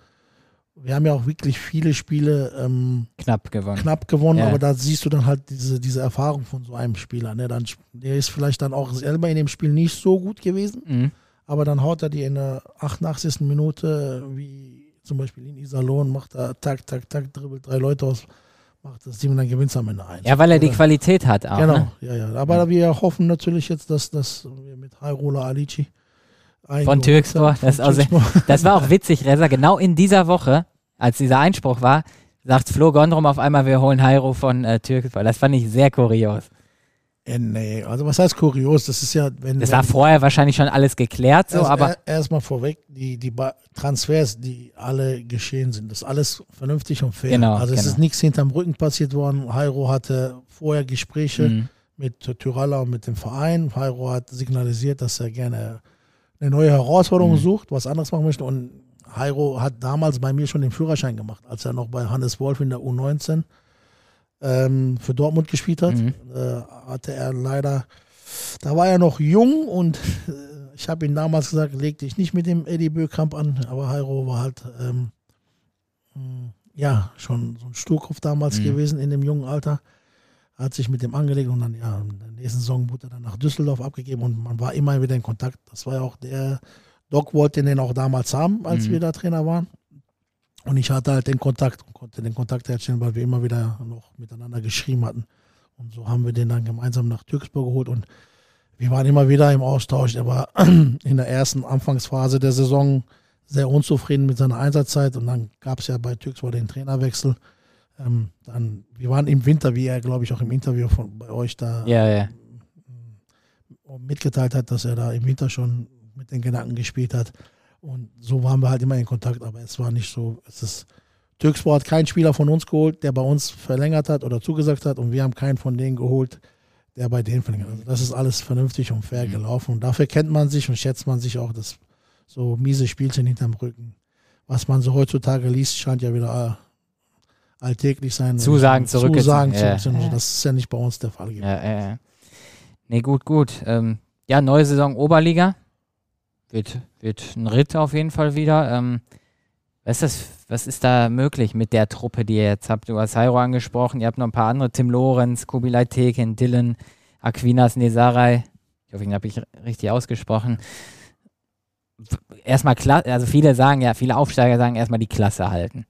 Wir haben ja auch wirklich viele Spiele ähm, Knapp gewonnen. knapp gewonnen, Ja. aber da siehst du dann halt diese, diese Erfahrung von so einem Spieler. Ne? Dann, der ist vielleicht dann auch selber in dem Spiel nicht so gut gewesen, Mhm. aber dann haut er die in der 88. Minute, wie zum Beispiel in Iserlohn, macht er tak, tak, tak, dribbelt drei Leute aus, macht das Team und dann gewinnt es am Ende ein. Ja, weil er die Qualität hat auch. Genau, Ne? ja, ja. Aber wir hoffen natürlich jetzt, dass, dass wir mit Hairola Alici Von Türkspor, das sehr- Das war auch witzig, Reza. Genau in dieser Woche, als dieser Einspruch war, sagt Flo Gondrum auf einmal, wir holen Hairo von äh, Türkspor. Das fand ich sehr kurios. Äh, nee, also was heißt kurios? Das ist ja, wenn. Das wenn war vorher wahrscheinlich schon alles geklärt, so, erst, aber er- erstmal vorweg, die, die Ba- Transfers, die alle geschehen sind, das ist alles vernünftig und fair. Genau, also es genau. ist nichts hinterm Rücken passiert worden. Hairo hatte vorher Gespräche Mhm. mit Tyralla und mit dem Verein. Hairo hat signalisiert, dass er gerne eine neue Herausforderung Mhm. sucht, was anderes machen möchte. Und Hairo hat damals bei mir schon den Führerschein gemacht, als er noch bei Hannes Wolf in der U19 ähm, für Dortmund gespielt hat. Mhm. Äh, hatte er leider, da war er noch jung und äh, ich habe ihm damals gesagt, leg dich nicht mit dem Eddie Bökamp an, aber Hairo war halt ähm, mh, ja schon so ein Sturkopf damals Mhm. gewesen in dem jungen Alter. Hat sich mit dem angelegt und dann, ja, in der nächsten Saison wurde er dann nach Düsseldorf abgegeben und man war immer wieder in Kontakt. Das war ja auch der, Doc wollte den auch damals haben, als Mhm. wir da Trainer waren. Und ich hatte halt den Kontakt und konnte den Kontakt herstellen, weil wir immer wieder noch miteinander geschrieben hatten. Und so haben wir den dann gemeinsam nach Türkspor geholt und wir waren immer wieder im Austausch. Er war in der ersten Anfangsphase der Saison sehr unzufrieden mit seiner Einsatzzeit und dann gab es ja bei Türkspor den Trainerwechsel. Ähm, dann, wir waren im Winter, wie er, glaube ich, auch im Interview von bei euch da ja, ja. mitgeteilt hat, dass er da im Winter schon mit den Gedanken gespielt hat. Und so waren wir halt immer in Kontakt, aber es war nicht so, es ist, Türkspor hat keinen Spieler von uns geholt, der bei uns verlängert hat oder zugesagt hat und wir haben keinen von denen geholt, der bei denen verlängert hat. Also das ist alles vernünftig und fair Mhm. gelaufen und dafür kennt man sich und schätzt man sich auch das so miese Spielchen hinterm Rücken. Was man so heutzutage liest, scheint ja wieder alltäglich sein. Zusagen zurück. Zusagen ja, ja. Das ist ja nicht bei uns der Fall. Gewesen. Ja, ja. Nee, gut, gut. Ähm, ja, neue Saison Oberliga. Wird, wird ein Ritt auf jeden Fall wieder. Ähm, was, ist das, was ist da möglich mit der Truppe, die ihr jetzt habt? Du hast Jairo angesprochen, ihr habt noch ein paar andere, Tim Lorenz, Kubilai Teken, Dylan, Aquinas Nesarai. Ich hoffe, ich habe ich richtig ausgesprochen. Erstmal, also viele sagen ja, viele Aufsteiger sagen erstmal die Klasse halten.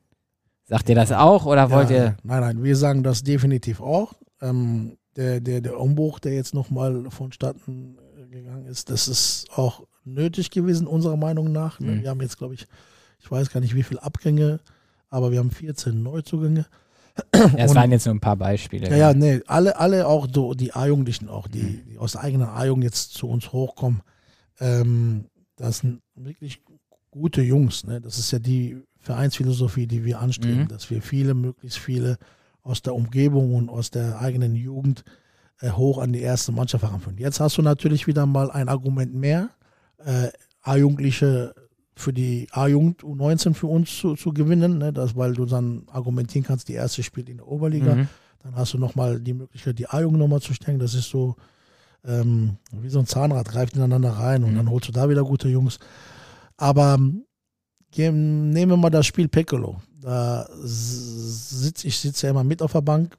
Sagt ihr das auch oder wollt ja, ihr? Nein, nein, wir sagen das definitiv auch. Ähm, der, der, der Umbruch, der jetzt nochmal vonstatten gegangen ist, das ist auch nötig gewesen, unserer Meinung nach. Mhm. Wir haben jetzt, glaube ich, ich weiß gar nicht, wie viele Abgänge, aber wir haben 14 Neuzugänge. Ja, es waren jetzt nur ein paar Beispiele. Ja, ja, nee, alle, alle auch so, die A-Jugendlichen auch, die, mhm. die aus der eigenen A-Jugend jetzt zu uns hochkommen. Ähm, das sind wirklich gute Jungs. Ne? Das ist ja die Vereinsphilosophie, die wir anstreben, mhm. dass wir viele, möglichst viele aus der Umgebung und aus der eigenen Jugend äh, hoch an die erste Mannschaft heranführen. Jetzt hast du natürlich wieder mal ein Argument mehr, äh, A-Jugendliche für die A-Jugend U19 für uns zu, zu gewinnen, ne? das, weil du dann argumentieren kannst, die erste spielt in der Oberliga. Mhm. Dann hast du nochmal die Möglichkeit, die A-Jugend nochmal zu stärken. Das ist so ähm, wie so ein Zahnrad, greift ineinander rein und mhm. dann holst du da wieder gute Jungs. Aber nehmen wir mal das Spiel Piccolo. Da sitze ich sitze ja immer mit auf der Bank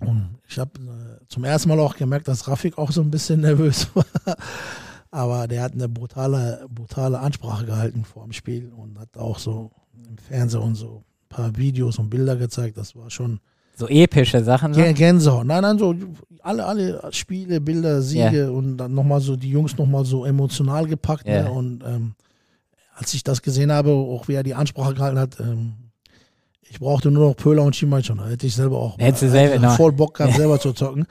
und ich habe äh, zum ersten Mal auch gemerkt, dass Rafik auch so ein bisschen nervös war. Aber der hat eine brutale, brutale Ansprache gehalten vor dem Spiel und hat auch so im Fernsehen und so ein paar Videos und Bilder gezeigt. Das war schon. So epische Sachen? So? Gänsehaut. Nein, nein, so alle, alle Spiele, Bilder, Siege yeah. und dann nochmal so die Jungs nochmal so emotional gepackt. Yeah. Ne? Und ähm, als ich das gesehen habe, auch wie er die Ansprache gehalten hat, ähm, ich brauchte nur noch Pöhler und Schimann schon. Da hätte ich selber auch Hättest du selber voll Bock gehabt, selber zu zocken.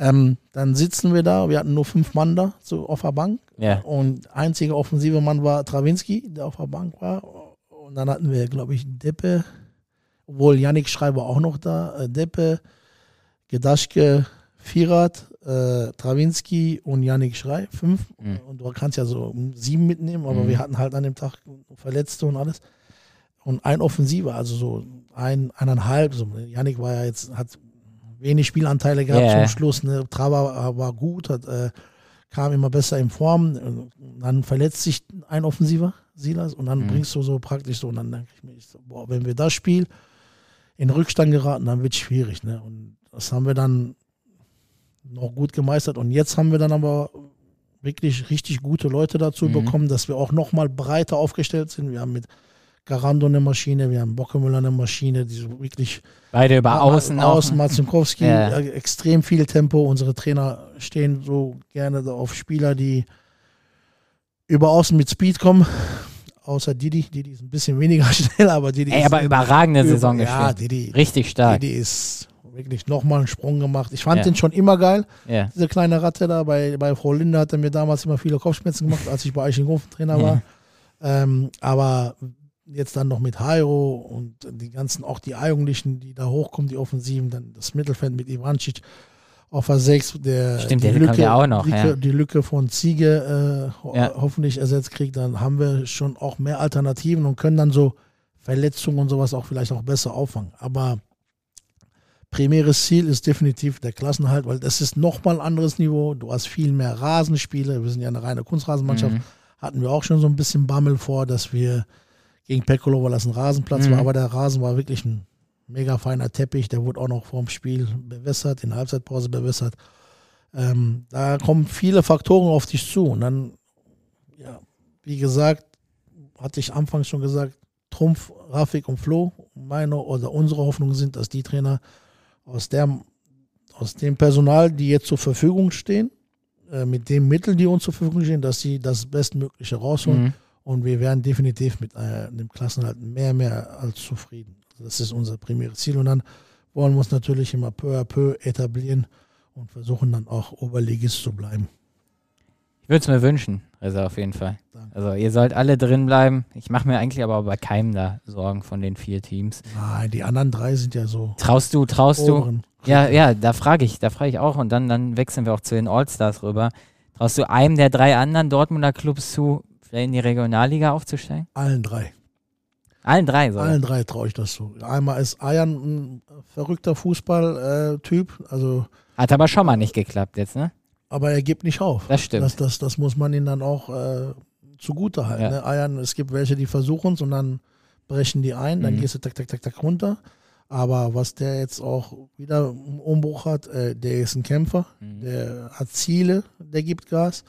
Ähm, dann sitzen wir da, wir hatten nur fünf Mann da so auf der Bank. Yeah. Und einziger offensive Mann war Trawinski, der auf der Bank war. Und dann hatten wir, glaube ich, Deppe, obwohl Yannick Schreiber auch noch da, äh, Deppe, Gedaschke, Firat, äh, Trawinski und Yannick Schrei, fünf. Mhm. Und du kannst ja so sieben mitnehmen, aber mhm. wir hatten halt an dem Tag Verletzte und alles. Und ein Offensiver, also so ein, eineinhalb. So. Yannick war ja jetzt, hat wenig Spielanteile gehabt yeah. zum Schluss. Ne? Trava war gut, hat, äh, kam immer besser in Form. Dann verletzt sich ein Offensiver, Silas, und dann mhm. bringst du so praktisch so. Und dann denke ich mir, so, boah, wenn wir das Spiel in Rückstand geraten, dann wird es schwierig. Ne? Und das haben wir dann noch gut gemeistert. Und jetzt haben wir dann aber wirklich richtig gute Leute dazu mhm. bekommen, dass wir auch noch mal breiter aufgestellt sind. Wir haben mit Garando eine Maschine, wir haben Bockemüller eine Maschine, die so wirklich beide über außen außen Marzinkowski ja. Äh, extrem viel Tempo. Unsere Trainer stehen so gerne auf Spieler, die über außen mit Speed kommen. Außer Didi, Didi ist ein bisschen weniger schnell, aber Didi Ey, ist aber überragende Saison über, gespielt. Ja, Didi, richtig stark. Didi ist wirklich nochmal einen Sprung gemacht. Ich fand ja. den schon immer geil, ja. diese kleine Ratte da. Bei, bei Frau Linde hat er mir damals immer viele Kopfschmerzen gemacht, als ich bei Eichenhofen Trainer war. Ähm, aber jetzt dann noch mit Jairo und die ganzen, auch die Jugendlichen, die da hochkommen, die Offensiven, dann das Mittelfeld mit Ivancic auf der 6, der, Stimmt, die, Lücke, ja noch, Lücke, ja. die Lücke von Ziege äh, ja. hoffentlich ersetzt kriegt, dann haben wir schon auch mehr Alternativen und können dann so Verletzungen und sowas auch vielleicht auch besser auffangen. Aber primäres Ziel ist definitiv der Klassenhalt, weil das ist nochmal ein anderes Niveau. Du hast viel mehr Rasenspiele. Wir sind ja eine reine Kunstrasenmannschaft. Mhm. Hatten wir auch schon so ein bisschen Bammel vor, dass wir gegen Peccolo, weil das ein Rasenplatz mhm. war, aber der Rasen war wirklich ein mega feiner Teppich, der wurde auch noch vorm Spiel bewässert, in der Halbzeitpause bewässert. Ähm, da kommen viele Faktoren auf dich zu und dann, ja, wie gesagt, hatte ich anfangs schon gesagt, Trumpf, Rafik und Flo, meine oder unsere Hoffnung sind, dass die Trainer aus, der, aus dem Personal, die jetzt zur Verfügung stehen, äh, mit den Mitteln, die uns zur Verfügung stehen, dass sie das Bestmögliche rausholen. Mhm. Und wir werden definitiv mit äh, dem Klassenhalt mehr, mehr als zufrieden. Also das ist unser primäres Ziel. Und dann wollen wir uns natürlich immer peu à peu etablieren und versuchen dann auch Oberligist zu bleiben. Ich würde es mir wünschen, also auf jeden Fall. Danke. Also ihr sollt alle drin bleiben. Ich mache mir eigentlich aber bei keinem da Sorgen von den vier Teams. Nein, die anderen drei sind ja so. Traust du, traust du? Ja, ja, da frage ich, da frage ich auch und dann, dann wechseln wir auch zu den All-Stars rüber. Traust du einem der drei anderen Dortmunder Clubs zu, vielleicht in die Regionalliga aufzusteigen? Allen drei. Allen drei so. Allen drei traue ich das zu. Einmal ist Ayan ein verrückter Fußballtyp, also Hat aber schon mal nicht geklappt jetzt, ne? aber er gibt nicht auf. Das stimmt. Das, das, das muss man ihm dann auch äh, zugute halten. Ja. Ne? Ayan, es gibt welche, die versuchen es und dann brechen die ein, dann Mhm. gehst du tak, tak, tak, tak runter. Aber was der jetzt auch wieder im Umbruch hat, äh, der ist ein Kämpfer, Mhm. der hat Ziele, der gibt Gas.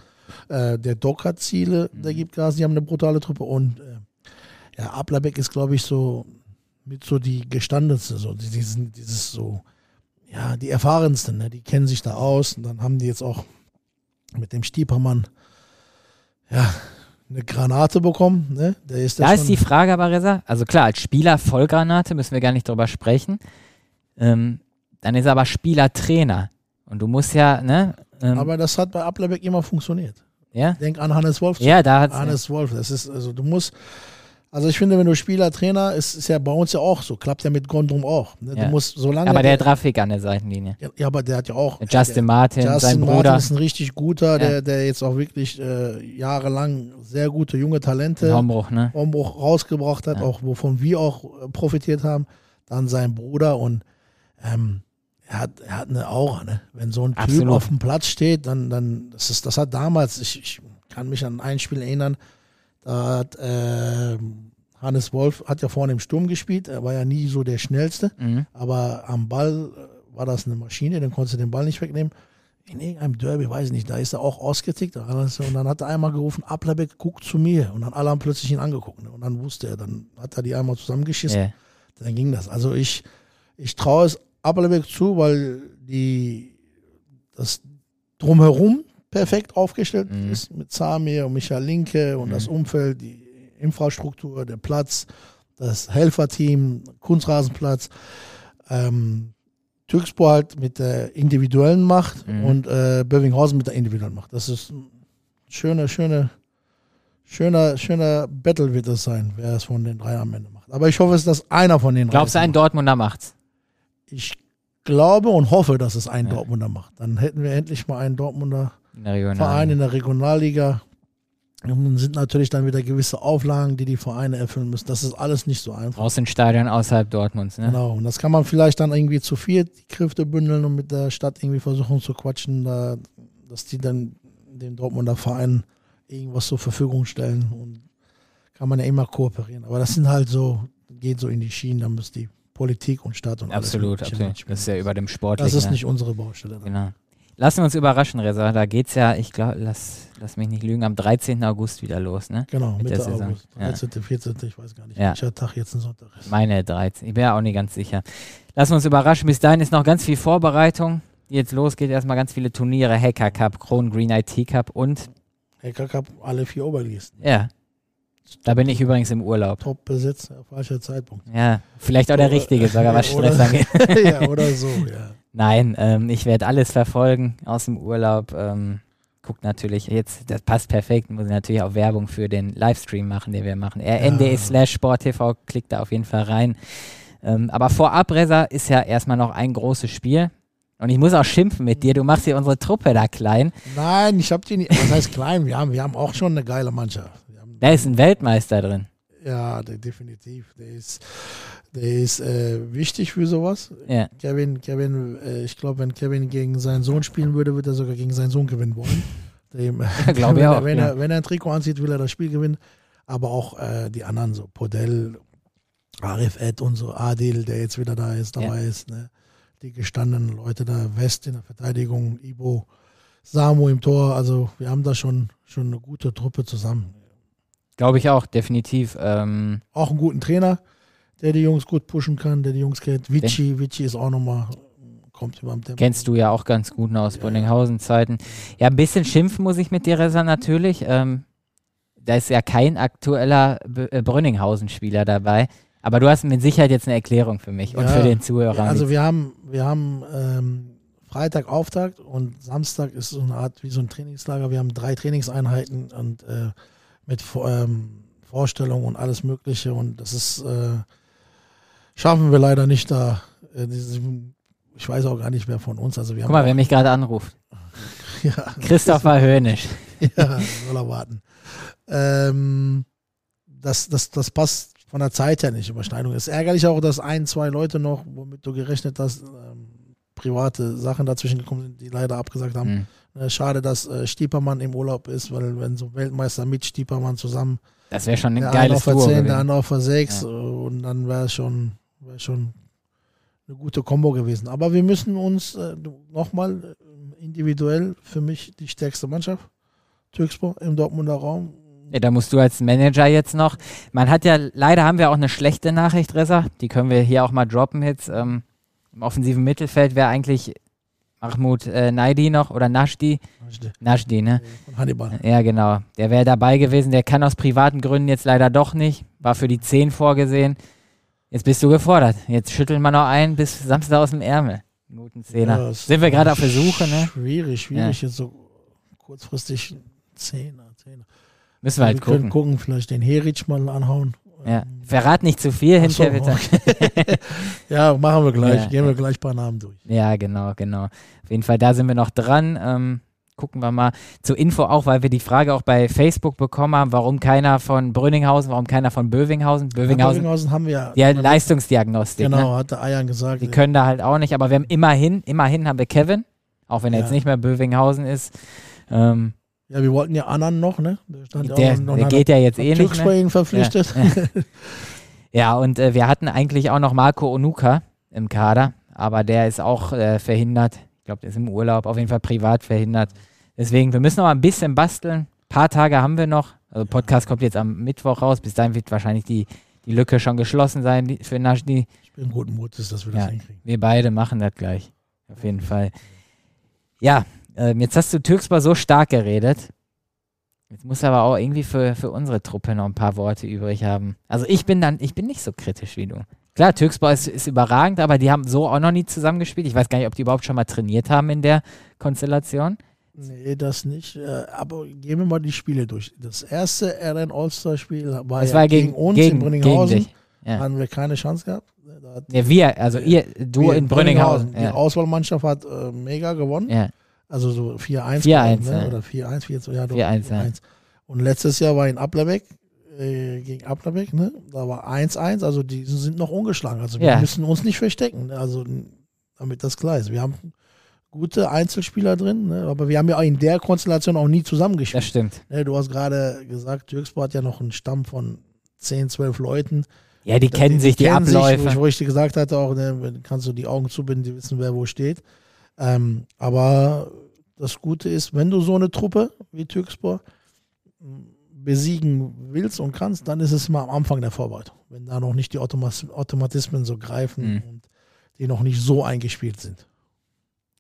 Äh, der Doc hat Ziele, der Mhm. gibt Gas, die haben eine brutale Truppe. Und äh, ja, Ablerbeck ist, glaube ich, so mit so die gestandenste, so die- diesen, dieses so, ja, die erfahrensten, ne? die kennen sich da aus. Und dann haben die jetzt auch mit dem Stiepermann, ja, eine Granate bekommen. Ne? Der ist Da ist die Frage aber, Reza, also klar, als Spieler Vollgranate müssen wir gar nicht drüber sprechen. Ähm, dann ist er aber Spieler-Trainer. Und du musst ja, ne? Ähm, aber das hat bei Ablerbeck immer funktioniert. ja? Denk an Hannes Wolf. ja, da hat Hannes Wolf, das ist, also du musst, also ich finde, wenn du Spieler, Trainer, ist, ist ja bei uns ja auch so, klappt ja mit Gondrum auch. Ne? Ja. Du musst, solange aber der Trafik an der Seitenlinie. ja, ja, aber der hat ja auch. Justin Martin, Justin sein Martin Bruder, ist ein richtig guter, der, der jetzt auch wirklich äh, jahrelang sehr gute junge Talente Hombruch, ne? Umbruch rausgebracht hat, Ja. auch wovon wir auch profitiert haben. Dann sein Bruder und ähm, er hat, er hat eine Aura, ne? Wenn so ein Typ Absolut. auf dem Platz steht, dann, dann das ist, das hat damals, ich, ich kann mich an ein Spiel erinnern, da hat ähm, Hannes Wolf hat ja vorne im Sturm gespielt, er war ja nie so der schnellste, Mhm. aber am Ball äh, war das eine Maschine, dann konntest du den Ball nicht wegnehmen. In irgendeinem Derby, weiß ich nicht, da ist er auch ausgetickt. Und dann hat er einmal gerufen, Ablerbeck, guck zu mir. Und dann alle haben plötzlich ihn angeguckt. Ne? Und dann wusste er, dann hat er die einmal zusammengeschissen. Ja. Dann ging das. Also ich, ich traue es Ablerbeck zu, weil die das drumherum perfekt aufgestellt Mhm. ist mit Samir und Michael Linke und Mhm. das Umfeld, die Infrastruktur, der Platz, das Helferteam, Kunstrasenplatz. Ähm, Türkspor halt mit der individuellen Macht Mhm. und äh, Bövinghausen mit der individuellen Macht. Das ist ein schöner, schöner, schöner, schöner Battle wird das sein, wer es von den drei am Ende macht. Aber ich hoffe, es ist, dass einer von den Glaubst du, drei ein. Dortmunder macht's? Ich glaube und hoffe, dass es ein Ja. Dortmunder macht. Dann hätten wir endlich mal einen Dortmunder In. Verein in der Regionalliga. Und dann sind natürlich dann wieder gewisse Auflagen, die die Vereine erfüllen müssen. Das ist alles nicht so einfach. Aus den Stadion außerhalb Dortmunds, ne? Genau. Und das kann man vielleicht dann irgendwie zu viert die Kräfte bündeln und mit der Stadt irgendwie versuchen zu quatschen, da, dass die dann dem Dortmunder Verein irgendwas zur Verfügung stellen. Und kann man ja immer kooperieren. Aber das sind halt so, geht so in die Schienen, da muss die Politik und Stadt und alles Absolut, Mögliche absolut. Das ist ja über dem Sportlichen. Das ist ne? nicht unsere Baustelle. Dann. Genau. Lassen wir uns überraschen, Reza. Da geht's ja, ich glaube, lass, lass mich nicht lügen, am 13. August wieder los, ne? Genau, Mit Mitte der Saison. August. Ja. 13., 14., ich weiß gar nicht, Ja. welcher Tag jetzt ein Sonntag ist. Meine 13. Ich bin ja auch nicht ganz sicher. Lassen wir uns überraschen. Bis dahin ist noch ganz viel Vorbereitung. Jetzt losgeht erstmal ganz viele Turniere. Hacker Cup, Kron Green IT Cup und Hacker Cup, alle vier Oberligisten. ja. Da bin ich übrigens im Urlaub. Top Besitz, ja, falscher Zeitpunkt. Ja, vielleicht auch der Oder- richtige, sogar was Stress angeht. ja, oder so, ja. Nein, ähm, ich werde alles verfolgen aus dem Urlaub. Ähm, guckt natürlich jetzt, das passt perfekt, muss ich natürlich auch Werbung für den Livestream machen, den wir machen. rn.de slash sporttv, klickt da auf jeden Fall rein. Ähm, aber vorab, Reza, ist ja erstmal noch ein großes Spiel. Und ich muss auch schimpfen mit dir, du machst hier unsere Truppe da klein. Nein, ich habe die nicht. Was heißt klein? Wir haben, wir haben auch schon eine geile Mannschaft. Da ist ein Weltmeister drin. ja, der, definitiv. Der ist, der ist äh, wichtig für sowas. Ja. Kevin, Kevin, äh, ich glaube, wenn Kevin gegen seinen Sohn spielen würde, würde er sogar gegen seinen Sohn gewinnen wollen. Dem, Glaube ich wenn, auch, Er, wenn, ja. er, wenn er ein Trikot anzieht, will er das Spiel gewinnen. Aber auch äh, die anderen, so Podell, Arif Ed und so, Adil, der jetzt wieder da ist, dabei ist. Ne? Die gestandenen Leute da, West in der Verteidigung, Ibo, Samu im Tor. Also wir haben da schon, schon eine gute Truppe zusammen. Glaube ich auch, definitiv. Ähm, Auch einen guten Trainer, der die Jungs gut pushen kann, der die Jungs kennt. Vici, Vici ist auch nochmal, kommt über dem Tempo. Kennst du ja auch ganz gut aus Bonninghausen-Zeiten. Ja, ein bisschen schimpfen muss ich mit dir, Reza, natürlich. Ähm, da ist ja kein aktueller B äh, Brünninghausen-Spieler dabei. Aber du hast mit Sicherheit jetzt eine Erklärung für mich und Ja, für den Zuhörer. Ja, also wir haben, wir haben ähm, Freitag Auftakt und Samstag ist so eine Art wie so ein Trainingslager. Wir haben drei Trainingseinheiten und äh, mit ähm, Vorstellung und alles Mögliche und das ist äh, schaffen wir leider nicht da. Äh, ich weiß auch gar nicht mehr von uns. Also wir Guck mal, wer mich gerade anruft. ja, Christopher Höhnisch. ja, soll er warten. Ähm, das, das, das passt von der Zeit her nicht Überschneidung. Es ist ärgerlich auch, dass ein, zwei Leute noch, womit du gerechnet hast, ähm, private Sachen dazwischen gekommen sind, die leider abgesagt haben. Mhm. Äh, schade, dass äh, Stiepermann im Urlaub ist, weil wenn so Weltmeister mit Stiepermann zusammen. Das wäre schon ein geiles Duo. Der eine auf 10, der andere auf 6 ja. und dann wäre es schon, wär schon eine gute Kombo gewesen. Aber wir müssen uns äh, nochmal äh, individuell für mich die stärkste Mannschaft, Türkspor im Dortmunder Raum. Ja, da musst du als Manager jetzt noch. Man hat ja, leider haben wir auch eine schlechte Nachricht, Ressa. Die können wir hier auch mal droppen jetzt. Ähm, Im offensiven Mittelfeld wäre eigentlich Mahmoud äh, Naidi noch oder Nashdi. Nashdi. Ne? Von Hannibal. Ja, genau. Der wäre dabei gewesen. Der kann aus privaten Gründen jetzt leider doch nicht. War für die 10 vorgesehen. Jetzt bist du gefordert. Jetzt schütteln wir noch ein bis Samstag aus dem Ärmel. Guten Zehner. Ja, Sind wir gerade auf der Suche, ne? Schwierig, schwierig. Ja. Jetzt so kurzfristig Zehner, Zehner. Müssen wir halt wir gucken. gucken, vielleicht den Heric mal anhauen. Ja. Verrat nicht zu viel hinterher. So, okay. ja, machen wir gleich. Ja, Gehen wir gleich ein paar Namen durch. Ja, genau, genau. Auf jeden Fall, da sind wir noch dran. Ähm, gucken wir mal zur Info auch, weil wir die Frage auch bei Facebook bekommen haben, warum keiner von Brünninghausen, warum keiner von Bövinghausen. Bövinghausen, ja, Bövinghausen haben wir ja. Leistungsdiagnostik. Genau, ne? hat der Eiern gesagt. Die ja. können da halt auch nicht, aber wir haben immerhin, immerhin haben wir Kevin, auch wenn er jetzt nicht mehr Bövinghausen ist. Ähm, ja, wir wollten ja Annan noch, ne? Der, der, noch der geht ja jetzt eh nicht. Mehr. verpflichtet. Ja, ja und äh, wir hatten eigentlich auch noch Marco Onuka im Kader, aber der ist auch äh, verhindert. Ich glaube, der ist im Urlaub, auf jeden Fall privat verhindert. Deswegen, wir müssen noch mal ein bisschen basteln. Ein paar Tage haben wir noch. Also Podcast kommt jetzt am Mittwoch raus. Bis dahin wird wahrscheinlich die, die Lücke schon geschlossen sein für Najdi. Ich bin guten Mutes, dass wir das hinkriegen. Wir beide machen das gleich. Auf jeden Fall. Ja, äh, jetzt hast du Türkspor so stark geredet. Jetzt muss aber auch irgendwie für, für unsere Truppe noch ein paar Worte übrig haben. Also ich bin dann, ich bin nicht so kritisch wie du. Klar, Türkspor ist, ist überragend, aber die haben so auch noch nie zusammengespielt. Ich weiß gar nicht, ob die überhaupt schon mal trainiert haben in der Konstellation. Nee, das nicht. Äh, aber gehen wir mal die Spiele durch. Das erste RN All-Star-Spiel war, ja war gegen, gegen, uns gegen, in Brünninghausen. Ja. Haben wir keine Chance gehabt. Ja, wir, also ihr, du wir in Brünninghausen. Die Auswahlmannschaft hat äh, mega gewonnen. Ja. Also so 4-1 ne? oder 4-1, 4 ja, 4-1. Ja. Und letztes Jahr war in Applerbeck äh, gegen Applerbeck, ne? Da war 1-1, also die sind noch ungeschlagen. Also wir müssen uns nicht verstecken. Ne? Also damit das klar ist. Wir haben gute Einzelspieler drin, ne? aber wir haben ja in der Konstellation auch nie zusammengespielt. Das stimmt. Ne? Du hast gerade gesagt, Türkspor hat ja noch einen Stamm von 10, 12 Leuten. Ja, die kennen die, sich, die, die kennen Abläufe. Sich, wo, ich dir gesagt hatte, auch, ne, kannst du die Augen zubinden, die wissen, wer wo steht. Ähm, aber das Gute ist, wenn du so eine Truppe wie Türkspor besiegen willst und kannst, dann ist es immer am Anfang der Vorbereitung, wenn da noch nicht die Automatismen so greifen mhm. und die noch nicht so eingespielt sind.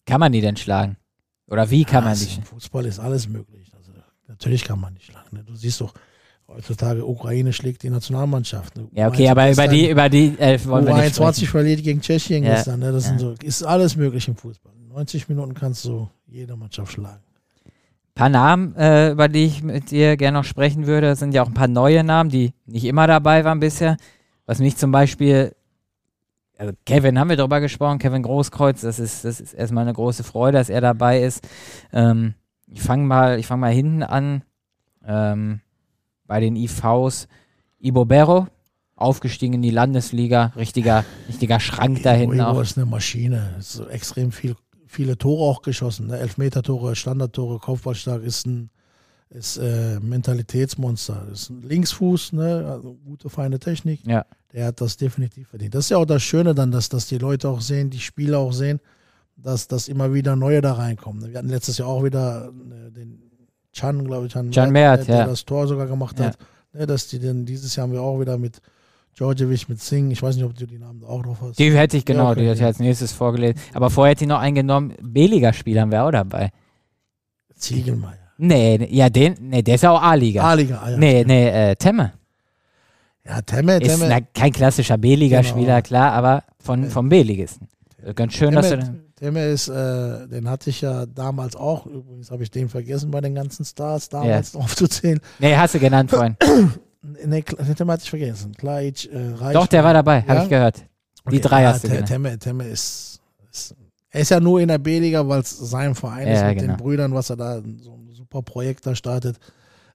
Kann man die denn schlagen? Oder wie kann ja, man die schlagen? Fußball ist alles möglich. Also, natürlich kann man die schlagen. Ne? Du siehst doch, heutzutage Ukraine schlägt die Nationalmannschaft. Ne? Ja, okay, aber über die, über die elf wollen wir nicht 21 verliert gegen Tschechien ja. gestern. Ne? Das ja. so, ist alles möglich im Fußball. 90 Minuten kannst du jede Mannschaft schlagen. Ein paar Namen, äh, über die ich mit dir gerne noch sprechen würde, das sind ja auch ein paar neue Namen, die nicht immer dabei waren bisher. Was mich zum Beispiel also Kevin haben wir darüber gesprochen, Kevin Großkreuz, das ist, das ist erstmal eine große Freude, dass er dabei ist. Ähm, ich fange mal, fang mal hinten an. Ähm, bei den IVs. Ibo Berro, aufgestiegen in die Landesliga, richtiger, richtiger Schrank da hinten. Ibo ist eine Maschine, ist so extrem viel, viele Tore auch geschossen. Ne? Elfmeter-Tore, Standardtore, Kopfballstark, ist ein ist äh, Mentalitätsmonster. Ist ein Linksfuß, ne? Also gute, feine Technik. Ja. Der hat das definitiv verdient. Das ist ja auch das Schöne dann, dass, dass die Leute auch sehen, die Spieler auch sehen, dass, dass immer wieder neue da reinkommen. Wir hatten letztes Jahr auch wieder äh, den Chan, glaube ich, Chan, Chan Mert, der, der das Tor sogar gemacht ja. hat. Ne, dass die denn dieses Jahr haben wir auch wieder mit Djordjevic, mit Singh, ich weiß nicht, ob du die Namen auch drauf hast. Die hätte ich genau, ja, okay, die hätte ich als nächstes vorgelesen. Aber vorher hätte ich noch eingenommen, B-Liga-Spieler haben wir auch dabei. Ziegelmeier. Nee, ja, den, nee, der ist ja auch A-Liga. A-Liga, ah, ja. Nee, nee, äh, Temme. Ja, Temme, ist Temme. Na, kein klassischer B-Liga-Spieler, genau. klar, aber von, vom B-Ligisten. Ganz schön, Temme, dass du. Temme ist, äh, den hatte ich ja damals auch, übrigens habe ich den vergessen bei den ganzen Stars damals ja. aufzuzählen. Nee, hast du genannt vorhin. nee, Temme hatte ich vergessen. Klaic, äh, Reich, Doch, der war dabei, ja? habe ich gehört. Die okay, drei ja, hast du genannt. Temme, Temme ist, ist, er ist ja nur in der B-Liga, weil es sein Verein ist mit genau. den Brüdern, was er da so super Projekt da startet.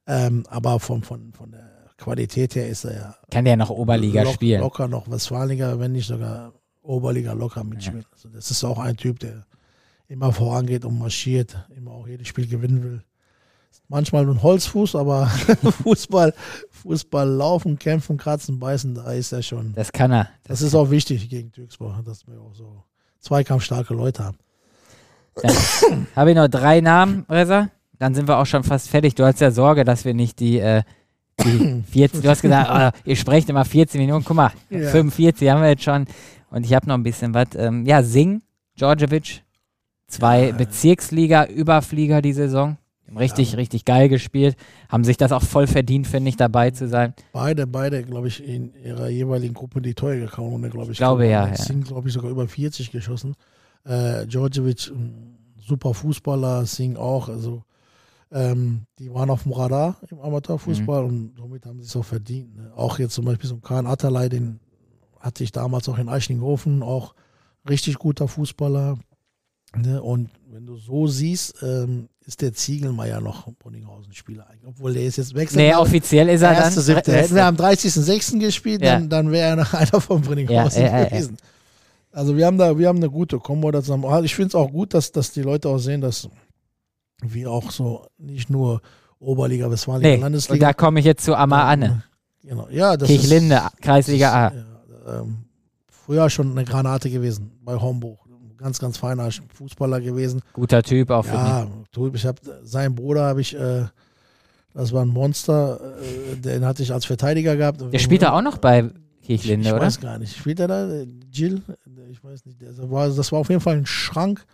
Ähm, aber von, von, von der Qualität her ist er ja. Kann der noch Oberliga lock, spielen? Locker noch Westfaliger, wenn nicht sogar Oberliga locker mitspielen. Ja. Also das ist auch ein Typ, der immer vorangeht und marschiert, immer auch jedes Spiel gewinnen will. Manchmal ein Holzfuß, aber Fußball, Fußball laufen, kämpfen, kratzen, beißen, da ist er schon. Das kann er. Das, das ist auch wichtig gegen Türkspor, dass wir auch so zweikampfstarke Leute haben. Habe ich noch drei Namen, Reza? Dann sind wir auch schon fast fertig. Du hast ja Sorge, dass wir nicht die, äh, die 14, du hast gesagt, oh, ihr sprecht immer 14 Minuten. Guck mal, ja. 45 haben wir jetzt schon. Und ich habe noch ein bisschen was. Ähm, ja, Sing, Djordjevic, zwei ja. Bezirksliga-Überflieger die Saison. Richtig, ja. richtig geil gespielt. Haben sich das auch voll verdient, finde ich, dabei zu sein. Beide, beide, glaube ich, in ihrer jeweiligen Gruppe die Teuer gekauft, glaube ich. Ich glaube, ja. ja. Sing, glaube ich, sogar über 40 geschossen. Äh, Djordjevic, super Fußballer, Sing auch. Also, ähm, die waren auf dem Radar im Amateurfußball mhm. und somit haben sie es auch verdient. Ne? Auch jetzt zum Beispiel so ein Kahn Atterlei, den hatte ich damals auch in Eichlinghofen, auch richtig guter Fußballer. Ne? Und wenn du so siehst, ähm, ist der Ziegelmeier noch Bonninghausen-Spieler eigentlich. Obwohl der ist jetzt wechselt. Nee, offiziell ist er dann. Siebte. Hätten wir am 30.06. gespielt, ja. dann, dann wäre er noch einer von Bonninghausen ja, gewesen. Also wir haben da, wir haben eine gute Kombo da zusammen. Also ich finde es auch gut, dass, dass die Leute auch sehen, dass wir auch so nicht nur Oberliga, Westfalia, nee, Landesliga. Und da komme ich jetzt zu Amar Anne. Genau. Ja, das Kirchlinde, ist, Kreisliga A. Ist, ähm, früher schon eine Granate gewesen bei Homburg ganz, ganz feiner Fußballer gewesen. Guter Typ auch. Ja, ich habe seinen Bruder habe ich, äh, das war ein Monster, äh, den hatte ich als Verteidiger gehabt. Der spielt da auch noch bei Kirchlinde, oder? Ich weiß gar nicht. Spielt er da? Jill? Ich weiß nicht. Das war, das war auf jeden Fall ein Schrank.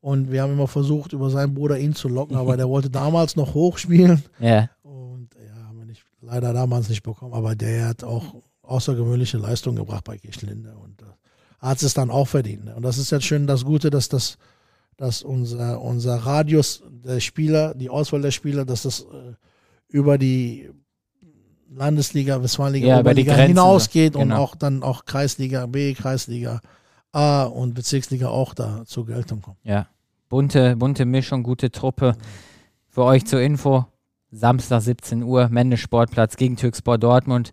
Und wir haben immer versucht, über seinen Bruder ihn zu locken, aber der wollte damals noch hochspielen. Ja. Und ja, haben wir nicht, leider damals nicht bekommen. Aber der hat auch außergewöhnliche Leistungen gebracht bei Kirchlinde. Und hat es dann auch verdient. Und das ist jetzt schön das Gute, dass das, dass unser, unser Radius der Spieler, die Auswahl der Spieler, dass das äh, über die Landesliga, Westfalenliga, ja, Oberliga hinausgeht genau. und auch dann auch Kreisliga B, Kreisliga A und Bezirksliga auch da zur Geltung kommt. Ja, bunte, bunte Mischung, gute Truppe. Für euch zur Info, Samstag 17 Uhr, Mende Sportplatz gegen Türkspor Dortmund.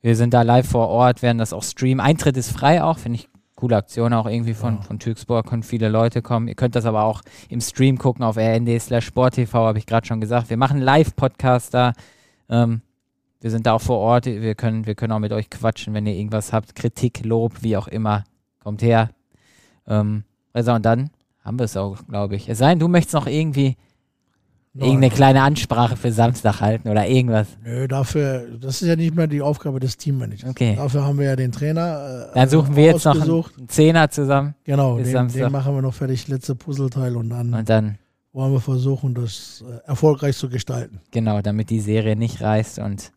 Wir sind da live vor Ort, werden das auch streamen. Eintritt ist frei auch, finde ich coole Aktion auch irgendwie von, ja. von Türkspor, können viele Leute kommen. Ihr könnt das aber auch im Stream gucken auf rnd slash sporttv, habe ich gerade schon gesagt. Wir machen Live-Podcast da. Ähm, wir sind da auch vor Ort. Wir können, wir können auch mit euch quatschen, wenn ihr irgendwas habt. Kritik, Lob, wie auch immer. Kommt her. Ähm, also und dann haben wir es auch, glaube ich. Es sei denn, du möchtest noch irgendwie irgendeine kleine Ansprache für Samstag halten oder irgendwas. Nö, dafür, das ist ja nicht mehr die Aufgabe des Teammanagers. Okay. Dafür haben wir ja den Trainer. Äh, dann suchen wir jetzt noch einen Zehner zusammen. Genau, den, den, machen wir noch fertig, letzte Puzzleteil und dann, und dann wollen wir versuchen, das äh, erfolgreich zu gestalten. Genau, damit die Serie nicht reißt und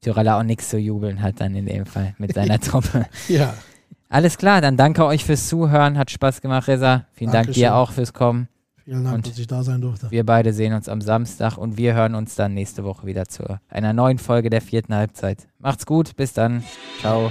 Tyrella auch nichts zu jubeln hat dann in dem Fall mit seiner Truppe. ja. Alles klar, dann danke euch fürs Zuhören, hat Spaß gemacht, Reza. Vielen Dankeschön. Dank dir auch fürs Kommen. Vielen Dank, und dass ich da sein durfte. Wir beide sehen uns am Samstag und wir hören uns dann nächste Woche wieder zu einer neuen Folge der vierten Halbzeit. Macht's gut, bis dann. Ciao.